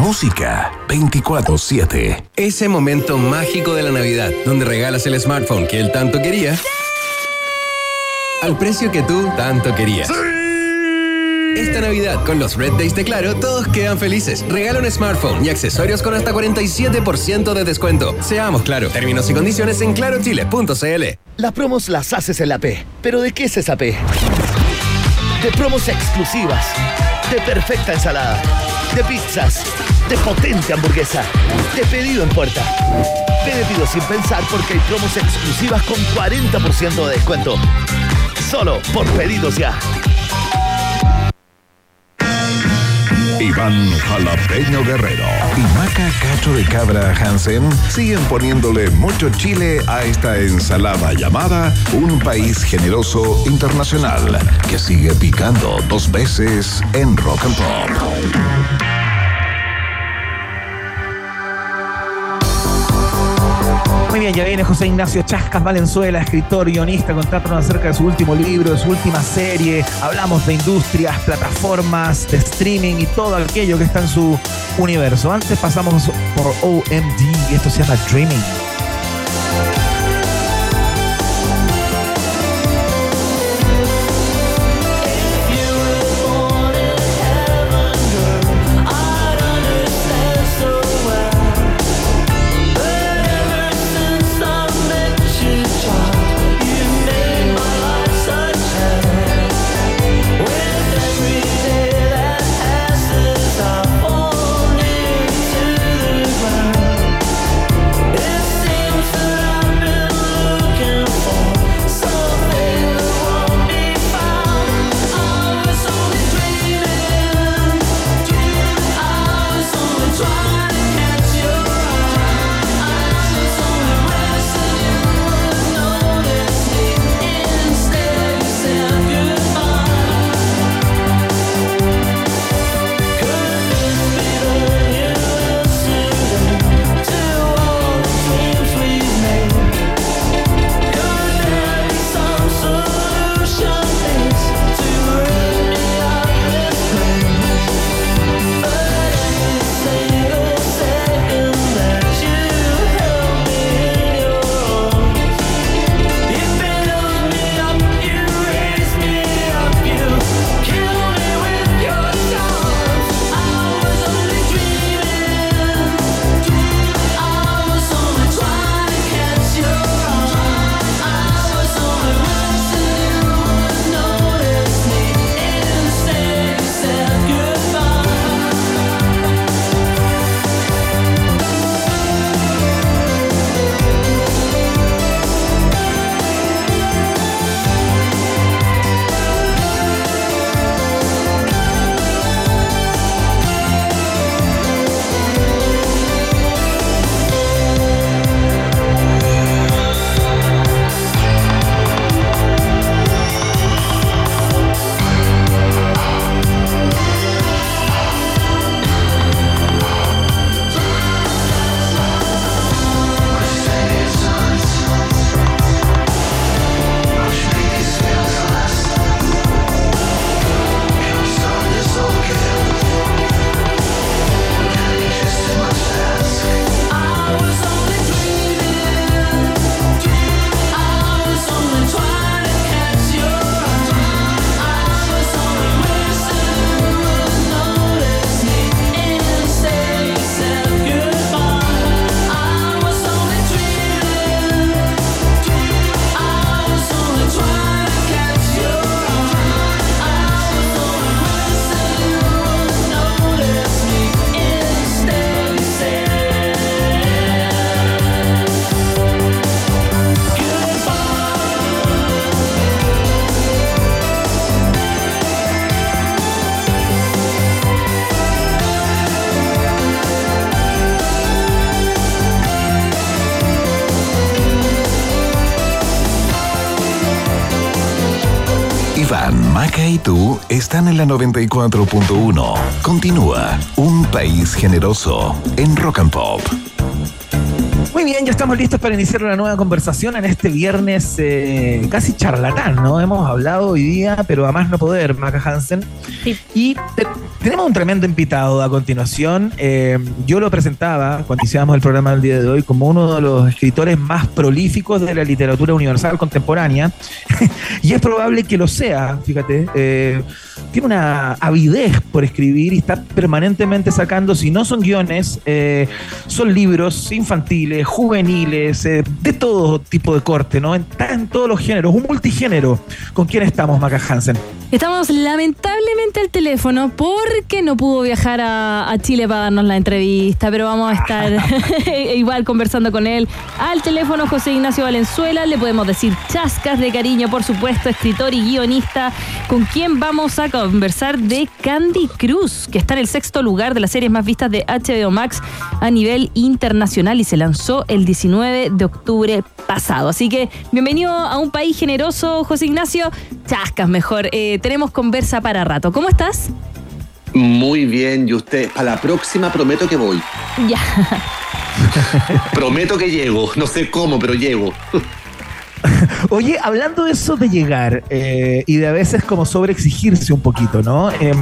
Música 24-7. Ese momento mágico de la Navidad, donde regalas el smartphone que él tanto quería, al precio que tú tanto querías. Esta Navidad, con los Red Days de Claro, todos quedan felices. Regala un smartphone y accesorios con hasta 47% de descuento. Seamos claro. Términos y condiciones en clarochile.cl. Las promos las haces en la P. ¿Pero de qué es esa P? De promos exclusivas, de perfecta ensalada, de pizzas, de potente hamburguesa, de pedido en puerta. Pide pedido sin pensar porque hay promos exclusivas con 40% de descuento. Solo por pedidos ya. Iván Jalapeño Guerrero y Maca Cacho de Cabra Hansen siguen poniéndole mucho chile a esta ensalada llamada Un País Generoso Internacional que sigue picando dos veces en Rock and Pop. Muy bien, ya viene José Ignacio Chascas Valenzuela, escritor, guionista, contándonos acerca de su último libro, de su última serie. Hablamos de industrias, plataformas, de streaming y todo aquello que está en su universo. Antes pasamos por OMD y esto se llama Dreaming. Maca y tú están en la 94.1. Continúa Un País Generoso en Rock and Pop. Muy bien, ya estamos listos para iniciar una nueva conversación en este viernes eh, casi charlatán, ¿no? Hemos hablado hoy día, pero a más no poder, Maca Hansen. Y te- tenemos un tremendo invitado a continuación. Eh, yo lo presentaba cuando iniciamos el programa del día de hoy como uno de los escritores más prolíficos de la literatura universal contemporánea. y es probable que lo sea, fíjate. Eh, tiene una avidez por escribir y está permanentemente sacando, si no son guiones, eh, son libros infantiles, juveniles, de todo tipo de corte, ¿no? En todos los géneros, un multigénero. ¿Con quién estamos, Maca Hansen? Estamos lamentablemente al teléfono porque no pudo viajar a, Chile para darnos la entrevista, pero vamos a estar igual conversando con él. Al teléfono José Ignacio Valenzuela, le podemos decir chascas de cariño, por supuesto, escritor y guionista, con quien vamos a conversar de Candy Cruz, que está en el sexto lugar de las series más vistas de HBO Max a nivel internacional y se lanzó el 19 de octubre pasado. Así que bienvenido a un país generoso, José Ignacio. Chascas mejor. Eh, tenemos conversa para rato. ¿Cómo estás? Muy bien, y usted, para la próxima prometo que voy. Ya. Prometo que llego. No sé cómo, pero llego. Oye, hablando de eso de llegar eh, y de a veces como sobreexigirse un poquito, ¿no? Em,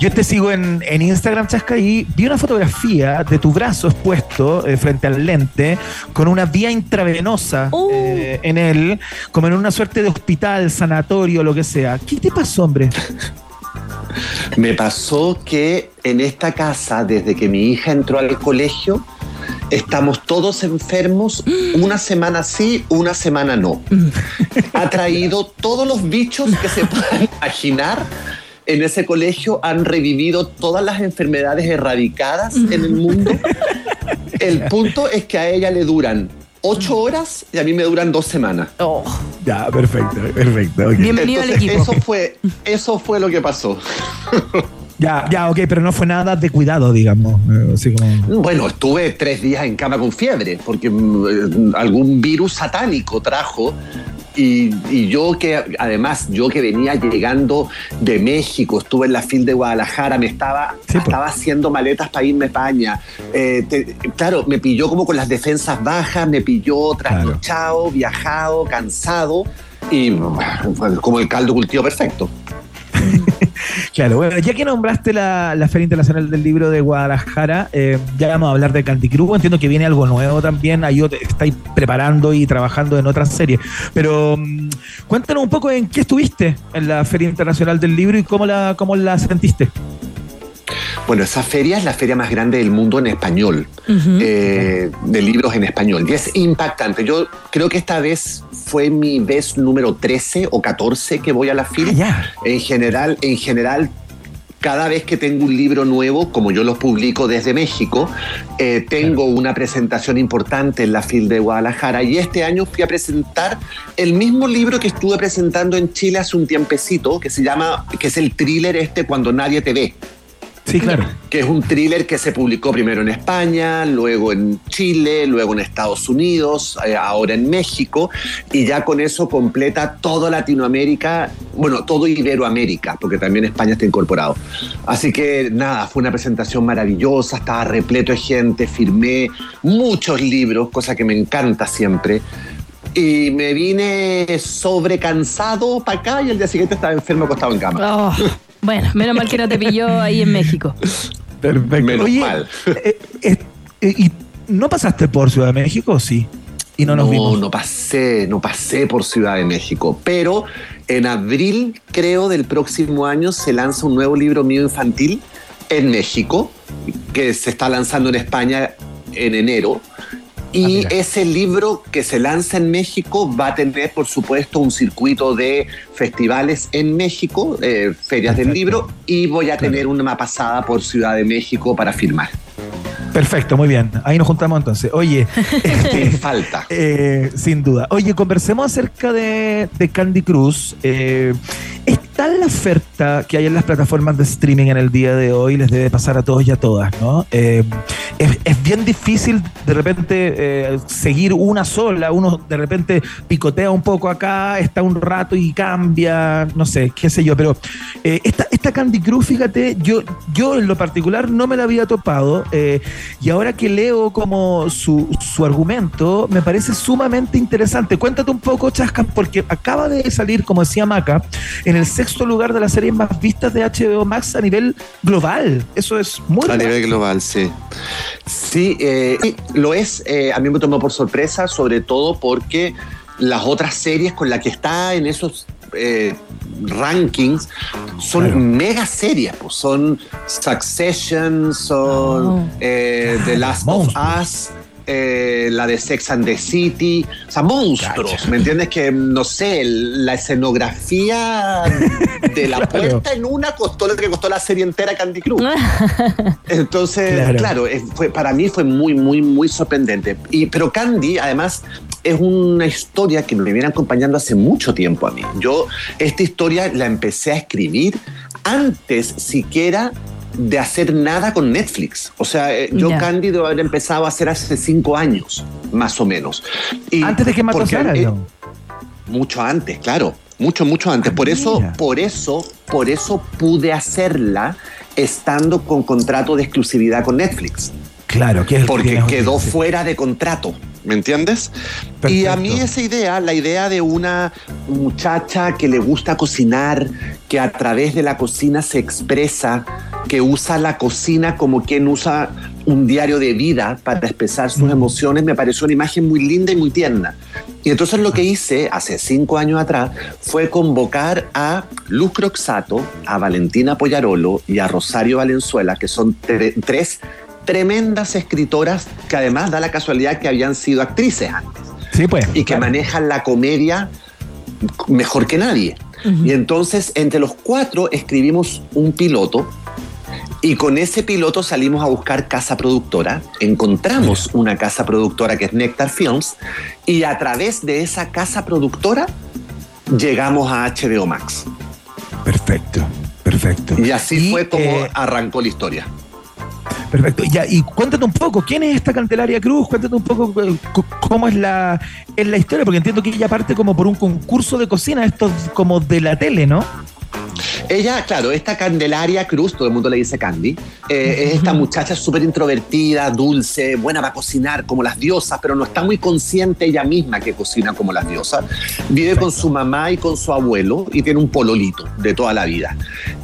yo te sigo en, en Instagram, Chasca, y vi una fotografía de tu brazo expuesto eh, frente al lente con una vía intravenosa eh, en él, como en una suerte de hospital, sanatorio, lo que sea. ¿Qué te pasó, hombre? Me pasó que en esta casa, desde que mi hija entró al colegio, estamos todos enfermos, una semana sí, una semana no. Ha traído todos los bichos que se puedan imaginar. En ese colegio han revivido todas las enfermedades erradicadas en el mundo. El punto es que a ella le duran ocho horas y a mí me duran dos semanas. Ya, perfecto, perfecto. ok. Entonces, Eso fue, eso fue lo que pasó. Ya, ya, ok, pero no fue nada de cuidado, digamos. eh, Así como... Bueno, estuve tres días en cama con fiebre porque mm, algún virus satánico trajo. Y, y yo que, además, yo que venía llegando de México, estuve en la fil de Guadalajara, me estaba, estaba haciendo maletas para irme a España. Eh, te- claro, me pilló como con las defensas bajas, me pilló trasnochado, viajado, cansado y fue como el caldo cultivo perfecto. Claro, bueno, ya que nombraste la, Feria Internacional del Libro de Guadalajara, eh, ya vamos a hablar de Candy Cruz. Entiendo que viene algo nuevo también. Ahí estáis preparando y trabajando en otras series. Pero mm, cuéntanos un poco en qué estuviste en la Feria Internacional del Libro y cómo la, cómo la sentiste. Bueno, esa feria es la feria más grande del mundo en español, eh, de libros en español. Y es impactante. Yo creo que esta vez fue mi vez número 13 o 14 que voy a la fila. En general, en general, cada vez que tengo un libro nuevo, como yo los publico desde México, eh, tengo una presentación importante en la FIL de Guadalajara. Y este año fui a presentar el mismo libro que estuve presentando en Chile hace un tiempecito, que se llama, que es el thriller este Cuando nadie te ve. Sí, claro. Que es un thriller que se publicó primero en España, luego en Chile, luego en Estados Unidos, eh, ahora en México, y ya con eso completa toda Latinoamérica, bueno, todo Iberoamérica, porque también España está incorporado. Así que nada, fue una presentación maravillosa, estaba repleto de gente, firmé muchos libros, cosa que me encanta siempre. Y me vine sobrecansado para acá y el día siguiente estaba enfermo acostado en cama. Oh, bueno, menos mal que no te pilló ahí en México. Perfecto. Menos Oye, mal. eh, eh, eh, ¿Y no pasaste por Ciudad de México sí? Y no nos no, vimos. no pasé, no pasé por Ciudad de México, pero en abril, creo, del próximo año se lanza un nuevo libro mío infantil en México, que se está lanzando en España en enero. Y ese libro que se lanza en México va a tener, por supuesto, un circuito de festivales en México, eh, ferias del libro, y voy a tener una pasada por Ciudad de México para firmar. Perfecto, muy bien. Ahí nos juntamos entonces. Oye, Sin falta. eh, sin duda. Oye, conversemos acerca de, de Candy Cruz. Eh, está la oferta que hay en las plataformas de streaming en el día de hoy, les debe pasar a todos y a todas, ¿no? Eh, es, bien difícil de repente eh, seguir una sola, uno de repente picotea un poco acá, está un rato y cambia, no sé, qué sé yo, pero eh, esta, esta Candy Cruz, fíjate, yo, yo en lo particular no me la había topado y ahora que leo como su, su argumento, me parece sumamente interesante. Cuéntate un poco, Chasca, porque acaba de salir, como decía Maca, en el sexto lugar de las series más vistas de HBO Max a nivel global. Eso es muy A nivel global, sí. Sí, eh, lo es. eh, a mí me tomó por sorpresa, sobre todo porque las otras series con las que está en esos eh, rankings son mega serias. Pues son Succession, son eh, The Last of Us. Eh, la de Sex and the City, o sea, monstruos, ¿me entiendes? Que, no sé, la escenografía de la puerta en una costó lo que costó la serie entera Candy Cruz. Entonces, Claro. claro, fue, para mí fue muy, muy, muy sorprendente. Y, pero Candy, además, es una historia que me viene acompañando hace mucho tiempo a mí. Yo esta historia la empecé a escribir antes siquiera de hacer nada con Netflix. O sea, eh, yo Ya. Candy debo haber empezado a hacer hace cinco años, más o menos. Y Antes de que Matosara, eh, ¿no? mucho antes, claro. Mucho, mucho antes. Por eso, por eso, por eso pude hacerla estando con contrato de exclusividad con Netflix. Claro, que es Porque que quedó fuera de contrato, ¿me entiendes? Y a mí esa idea, la idea de una muchacha que le gusta cocinar, que a través de la cocina se expresa, que usa la cocina como quien usa un diario de vida para expresar sus emociones, me pareció una imagen muy linda y muy tierna. Y entonces lo que hice hace cinco años atrás fue convocar a Luz Croxato, a Valentina Poyarolo y a Rosario Valenzuela, que son tre- tres tremendas escritoras que además da la casualidad que habían sido actrices antes. Sí, pues. Y que manejan la comedia mejor que nadie. Y entonces entre los cuatro escribimos un piloto y con ese piloto salimos a buscar casa productora, encontramos una casa productora que es Nectar Films y a través de esa casa productora llegamos a HBO Max. Perfecto, perfecto. Y así fue como eh, arrancó la historia. Perfecto. Ya, y cuéntate un poco, ¿quién es esta Candelaria Cruz? Cuéntate un poco eh, cómo es la, es la historia, porque entiendo que ella parte como por un concurso de cocina, esto como de la tele, ¿no? Ella, claro, esta Candelaria Cruz, todo el mundo le dice Candy, eh, es esta muchacha súper introvertida, dulce, buena para cocinar como las diosas, pero no está muy consciente ella misma que cocina como las diosas. Vive con su mamá y con su abuelo y tiene un pololito de toda la vida.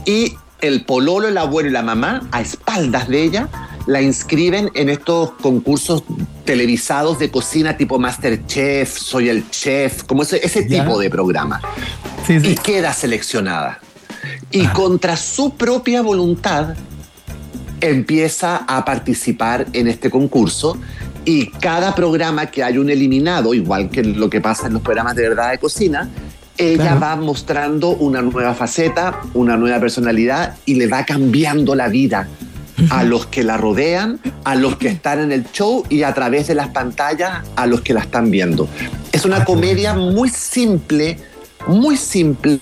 Y el pololo, el abuelo y la mamá, a espaldas de ella, la inscriben en estos concursos televisados de cocina tipo Masterchef, Soy el Chef, como ese, ese tipo de programa. Y queda seleccionada. Y contra su propia voluntad empieza a participar en este concurso y cada programa que hay un eliminado, igual que lo que pasa en los programas de verdad de cocina, ella Claro. va mostrando una nueva faceta, una nueva personalidad y le va cambiando la vida a los que la rodean, a los que están en el show y a través de las pantallas a los que la están viendo. Es una comedia muy simple, muy simple,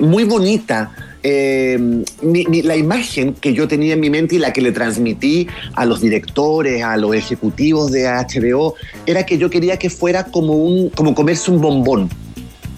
muy bonita. Eh, mi- mi- la imagen que yo tenía en mi mente y la que le transmití a los directores, a los ejecutivos de HBO, era que yo quería que fuera como, un, como comerse un bombón.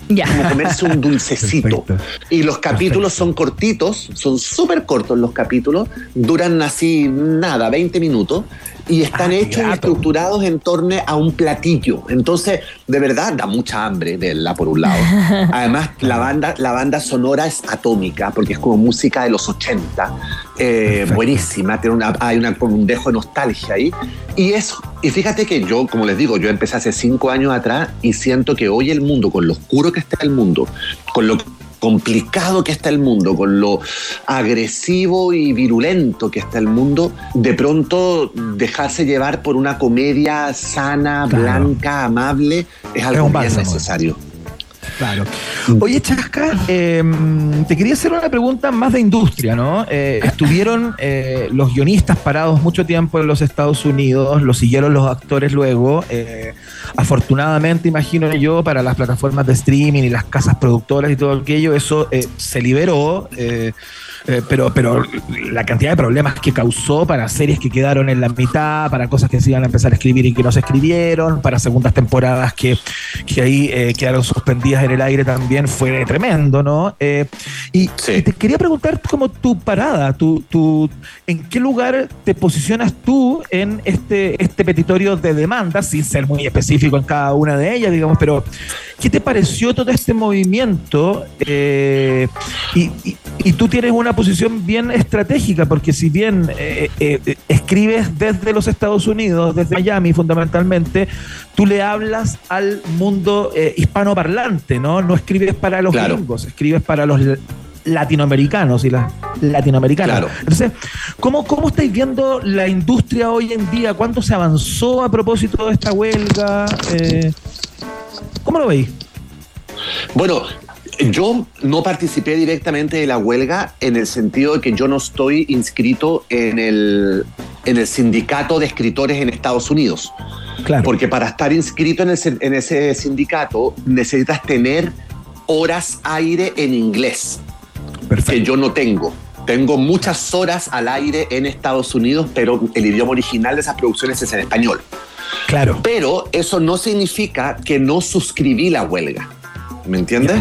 Como comerse un dulcecito. Y los capítulos son cortitos, son súper cortos los capítulos, duran así nada, 20 minutos, y están hechos y estructurados en torno a un platillo. Entonces, de verdad, da mucha hambre verla por un lado. Además, la banda, la banda sonora es atómica, porque es como música de los 80, eh, buenísima, tiene una, hay una, un dejo de nostalgia ahí. Y eso, y fíjate que yo, como les digo, yo empecé hace cinco años atrás y siento que hoy el mundo, con lo oscuro que está el mundo, con lo complicado que está el mundo, con lo agresivo y virulento que está el mundo, de pronto dejarse llevar por una comedia sana, blanca, amable, es algo bien bálsamo. necesario. Claro. Oye, Chasca, eh, te quería hacer una pregunta más de industria, ¿no? Eh, estuvieron eh, los guionistas parados mucho tiempo en los Estados Unidos, lo siguieron los actores luego. eh, afortunadamente, imagino yo, para las plataformas de streaming y las casas productoras y todo aquello, eso se liberó. Eh, pero, pero la cantidad de problemas que causó para series que quedaron en la mitad, para cosas que se iban a empezar a escribir y que no se escribieron, para segundas temporadas que, que ahí eh, quedaron suspendidas en el aire también, fue tremendo, ¿no? Eh, y, y te quería preguntar como tu parada, tu, tu, ¿en qué lugar te posicionas tú en este, este petitorio de demanda, sin ser muy específico en cada una de ellas, digamos, pero ¿qué te pareció todo este movimiento? Y, y- y tú tienes una posición bien estratégica, porque si bien eh, eh, eh, escribes desde los Estados Unidos, desde Miami fundamentalmente, tú le hablas al mundo eh, hispanoparlante, ¿no? No escribes para los Claro. gringos, escribes para los latinoamericanos y las latinoamericanas. Claro. Entonces, ¿cómo, ¿cómo estáis viendo la industria hoy en día? ¿Cuánto se avanzó a propósito de esta huelga? Eh, ¿Cómo lo veis? Bueno, yo no participé directamente de la huelga en el sentido de que yo no estoy inscrito en el, en el sindicato de escritores en Estados Unidos. Claro. Porque para estar inscrito en, ese- en ese sindicato necesitas tener horas aire en inglés, que yo no tengo. Tengo muchas horas al aire en Estados Unidos, pero el idioma original de esas producciones es en español. Claro. Pero eso no significa que no suscribí la huelga. ¿Me entiendes?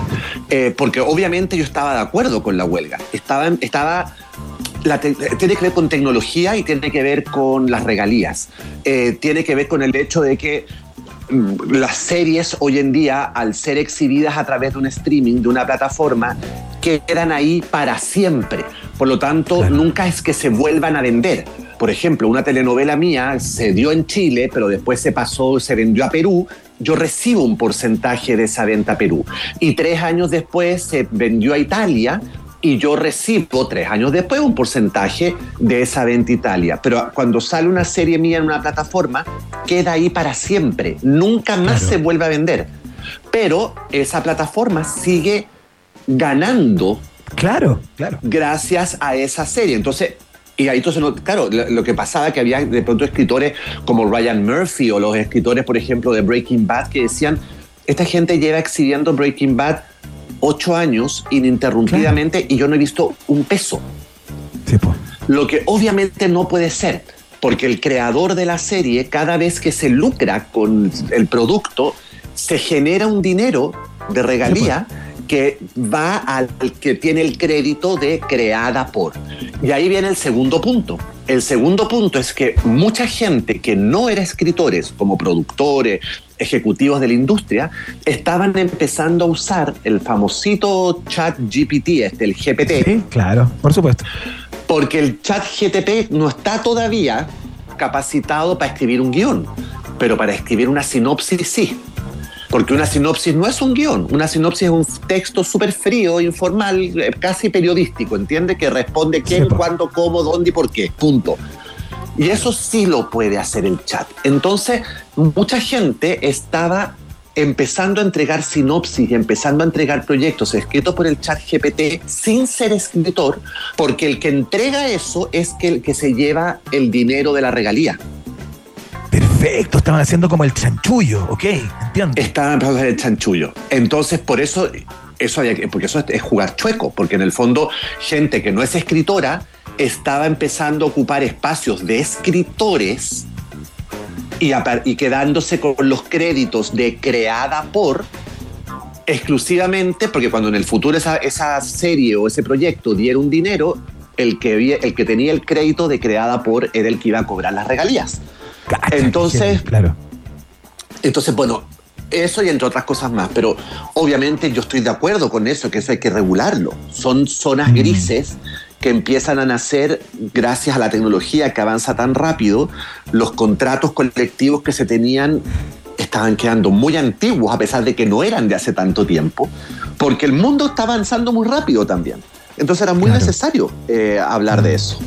Eh, porque obviamente yo estaba de acuerdo con la huelga. Estaba, estaba la tiene que ver con tecnología y tiene que ver con las regalías. Eh, tiene que ver con el hecho de que mm, las series hoy en día, al ser exhibidas a través de un streaming, de una plataforma, quedan ahí para siempre. Por lo tanto, nunca es que se vuelvan a vender. Por ejemplo, una telenovela mía se dio en Chile, pero después se pasó, se vendió a Perú. Yo recibo un porcentaje de esa venta a Perú. Y tres años después se vendió a Italia y yo recibo tres años después un porcentaje de esa venta a Italia. Pero cuando sale una serie mía en una plataforma, queda ahí para siempre. Nunca más se vuelve a vender. Pero esa plataforma sigue ganando. Claro, claro. Gracias a esa serie. Entonces, y ahí entonces, no- claro, lo, que pasaba que había de pronto escritores como Ryan Murphy o los escritores, por ejemplo, de Breaking Bad que decían, esta gente lleva exhibiendo Breaking Bad ocho años ininterrumpidamente y yo no he visto un peso. Lo que obviamente no puede ser, porque el creador de la serie, cada vez que se lucra con el producto, se genera un dinero de regalía que va al que tiene el crédito de creada por. Y ahí viene el segundo punto. El segundo punto es que mucha gente que no era escritores, como productores, ejecutivos de la industria, estaban empezando a usar el famosito chat GPT, este, el GPT. Sí, claro, por supuesto. Porque el chat GTP no está todavía capacitado para escribir un guion, pero para escribir una sinopsis sí. Porque una sinopsis no es un guion, una sinopsis es un texto súper frío, informal, eh, casi periodístico, ¿entiende? Que responde quién, cuándo, cómo, dónde y por qué, punto. Y eso sí lo puede hacer el chat. Entonces, mucha gente estaba empezando a entregar sinopsis y empezando a entregar proyectos escritos por el chat GPT sin ser escritor, porque el que entrega eso es que el que se lleva el dinero de la regalía. Perfecto, estaban haciendo como el chanchullo, ok, entiendo. Estaban hacer el chanchullo. Entonces, por eso, eso que- porque eso es- jugar chueco, porque en el fondo, gente que no es escritora estaba empezando a ocupar espacios de escritores y, quedándose con los créditos de creada por exclusivamente, porque cuando en el futuro esa, esa serie o ese proyecto diera un dinero, el que, el que tenía el crédito de creada por era el que iba a cobrar las regalías. Entonces, claro. entonces, bueno, eso y entre otras cosas más, pero obviamente yo estoy de acuerdo con eso, que eso hay que regularlo. Son zonas grises que empiezan a nacer gracias a la tecnología que avanza tan rápido. Los contratos colectivos que se tenían estaban quedando muy antiguos, a pesar de que no eran de hace tanto tiempo, porque el mundo está avanzando muy rápido también. Entonces era muy necesario eh, hablar de eso.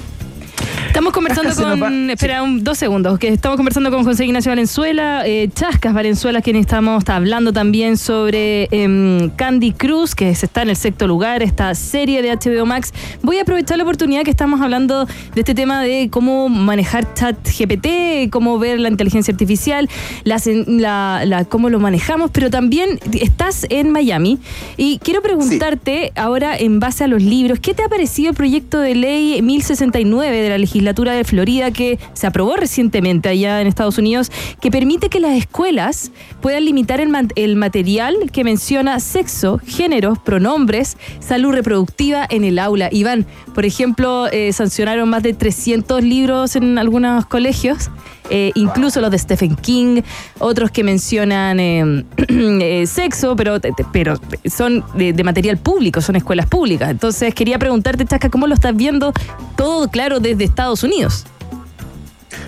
Estamos conversando con. Espera, un- dos segundos. Que estamos conversando con José Ignacio Valenzuela, eh, Chascas Valenzuela, quien estamos está hablando también sobre em, Candy Cruz, que está en el sexto lugar, esta serie de HBO Max. Voy a aprovechar la oportunidad que estamos hablando de este tema de cómo manejar chat GPT, cómo ver la inteligencia artificial, las- la, la- cómo lo manejamos, pero también estás en Miami y quiero preguntarte ahora en base a los libros, ¿qué te ha parecido el proyecto de ley 1069 de la legislatura de Florida que se aprobó recientemente allá en Estados Unidos, que permite que las escuelas puedan limitar el, material que menciona sexo, géneros, pronombres, salud reproductiva en el aula? Iván, por ejemplo, eh, sancionaron más de 300 libros en algunos colegios. Eh, incluso los de Stephen King, otros que mencionan eh, eh, sexo, pero, pero son de, de material público, son escuelas públicas. Entonces quería preguntarte, Chasca, ¿cómo lo estás viendo todo claro desde Estados Unidos?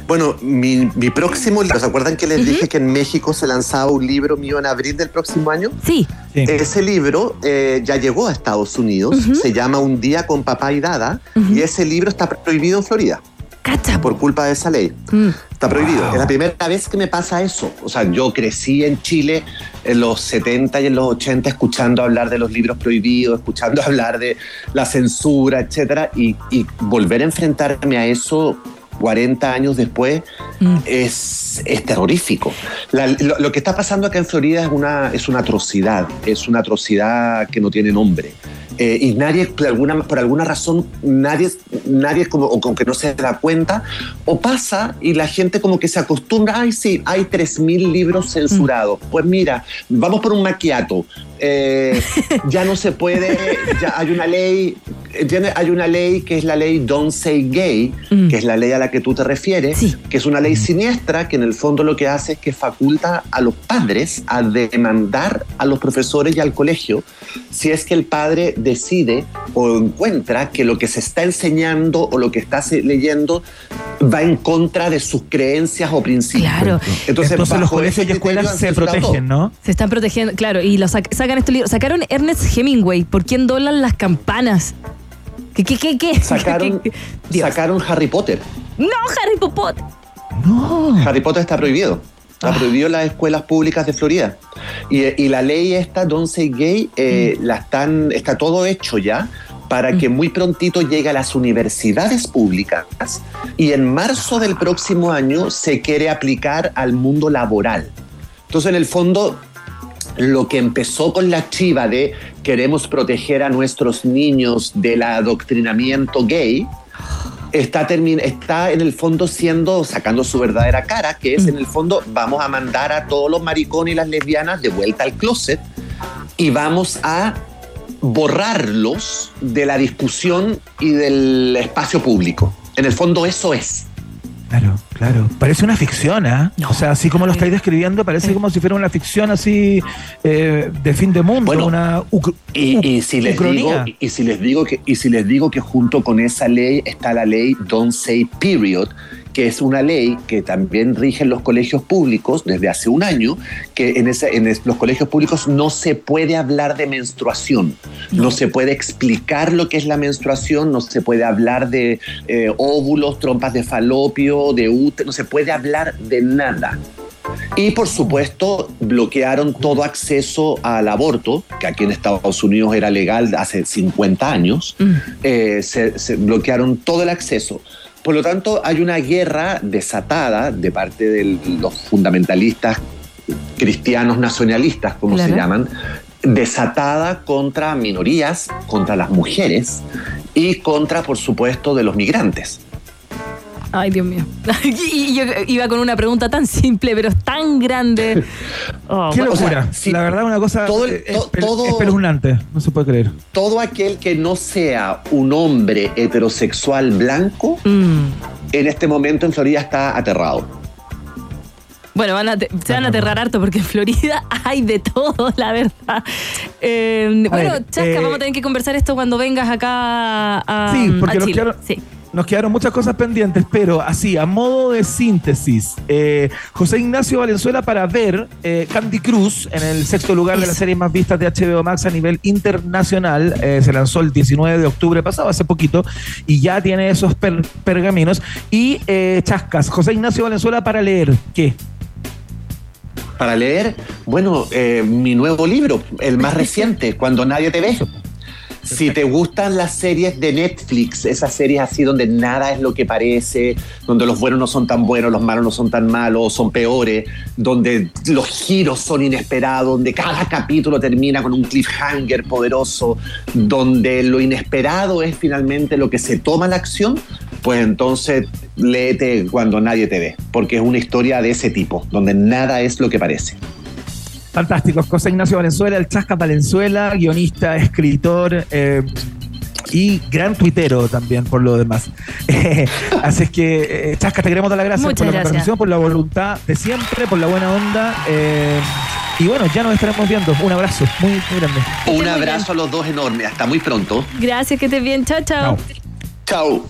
Bueno, mi, mi próximo libro, ¿se acuerdan que les dije que en México se lanzaba un libro mío en abril del próximo año? Sí. Ese libro eh, ya llegó a Estados Unidos, se llama Un día con papá y dada, y ese libro está prohibido en Florida. Por culpa de esa ley. Está prohibido. Es la primera vez que me pasa eso. O sea, yo crecí en Chile en los 70 y en los 80 escuchando hablar de los libros prohibidos, escuchando hablar de la censura, etcétera, y, y volver a enfrentarme a eso 40 años después es, es terrorífico. La- lo, lo que está pasando acá en Florida es una, es una atrocidad, es una atrocidad que no tiene nombre. Eh, y nadie, por alguna, por alguna razón, nadie, nadie como, o como que no se da cuenta, o pasa y la gente como que se acostumbra, ay sí, hay 3.000 libros censurados. Pues mira, vamos por un maquiato. Eh, ya no se puede, ya hay una ley, tiene- hay una ley que es la ley Don't Say Gay, que es la ley a la que tú te refieres, que es una ley siniestra que en el fondo lo que hace es que faculta a los padres a demandar a los profesores y al colegio si es que el padre decide o encuentra que lo que se está enseñando o lo que está leyendo va en contra de sus creencias o principios. Claro. Entonces, los bajo colegios y escuelas se protegen. ¿no? Se están protegiendo, claro, y lo sac- sacan estos libros. Sacaron Ernest Hemingway, ¿por quién doblan las campanas? ¿Qué, qué, qué, qué? Sacaron, sacaron Harry Potter. No, Harry Potter. Harry Potter está prohibido. Está prohibido en las escuelas públicas de Florida. Y, y la ley esta, Don't Say Gay, eh, la están, está todo hecho ya para que muy prontito llegue a las universidades públicas y en marzo del próximo año se quiere aplicar al mundo laboral. Entonces, en el fondo, lo que empezó con la chiva de queremos proteger a nuestros niños del adoctrinamiento gay, está, está en el fondo siendo, sacando su verdadera cara, que es en el fondo vamos a mandar a todos los maricones y las lesbianas de vuelta al closet y vamos a borrarlos de la discusión y del espacio público. En el fondo eso es. Claro, claro. Parece una ficción, ¿ah? O sea, así como lo estáis describiendo, parece como si fuera una ficción así eh, de fin de mundo, una Y, y si les ucronía. digo, y si les digo que, y si les didigo que junto con esa ley está la ley Don't Say Period, que es una ley que también rige en los colegios públicos desde hace un año, que en, ese- en los colegios públicos no se puede hablar de menstruación, no, se puede explicar lo que es la menstruación, no se puede hablar de eh, óvulos, trompas de falopio, de útero, no se puede hablar de nada. Y por supuesto bloquearon todo acceso al aborto, que aquí en Estados Unidos era legal hace 50 años, Eh, se, se bloquearon todo el acceso. Por lo tanto, hay una guerra desatada de parte de los fundamentalistas cristianos nacionalistas, como se llaman, desatada contra minorías, contra las mujeres y contra, por supuesto, de los migrantes. Ay, Dios mío. y yo iba con una pregunta tan simple, pero es tan grande. Oh, Qué bueno. locura. la verdad, una cosa todo el- to- espe- todo- espeluznante. No se puede creer. todo aquel que no sea un hombre heterosexual blanco, Mm. en este momento en Florida está aterrado. Bueno, van a te- se van a aterrar harto porque en Florida hay de todo, la verdad. Eh, bueno, ver, Chasca, eh, vamos a tener que conversar esto cuando vengas acá a. Sí, a porque nos Chile. quedaron, Sí. Nos quedaron muchas cosas pendientes, pero así, a modo de síntesis, eh, José Ignacio Valenzuela para ver eh, Candy Cruz en el sexto lugar de las series más vistas de HBO Max a nivel internacional. Eh, se lanzó el 19 de octubre pasado, hace poquito, y ya tiene esos per- pergaminos. Y eh, Chascas, José Ignacio Valenzuela para leer, ¿qué? Para leer, bueno, eh, mi nuevo libro, el más reciente, Cuando nadie te ve. Si te gustan las series de Netflix, esas series así donde nada es lo que parece, donde los buenos no son tan buenos, los malos no son tan malos, son peores, donde los giros son inesperados, donde cada capítulo termina con un cliffhanger poderoso, donde lo inesperado es finalmente lo que se toma la acción, pues entonces léete cuando nadie te ve, porque es una historia de ese tipo, donde nada es lo que parece. Fantásticos. José Ignacio Valenzuela, el Chasca Valenzuela, guionista, escritor eh, y gran tuitero también por lo demás. Eh, así es que, eh, Chasca, te queremos dar las gracias Muchas por la gracias. conversación, por la voluntad de siempre, por la buena onda. eh, y bueno, ya nos estaremos viendo. Un abrazo muy, muy grande. Un abrazo a los dos enorme. Hasta muy pronto. Gracias, que estés bien. Chao, chao. Chao.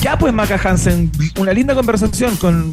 ya pues, Maca Hansen, una linda conversación con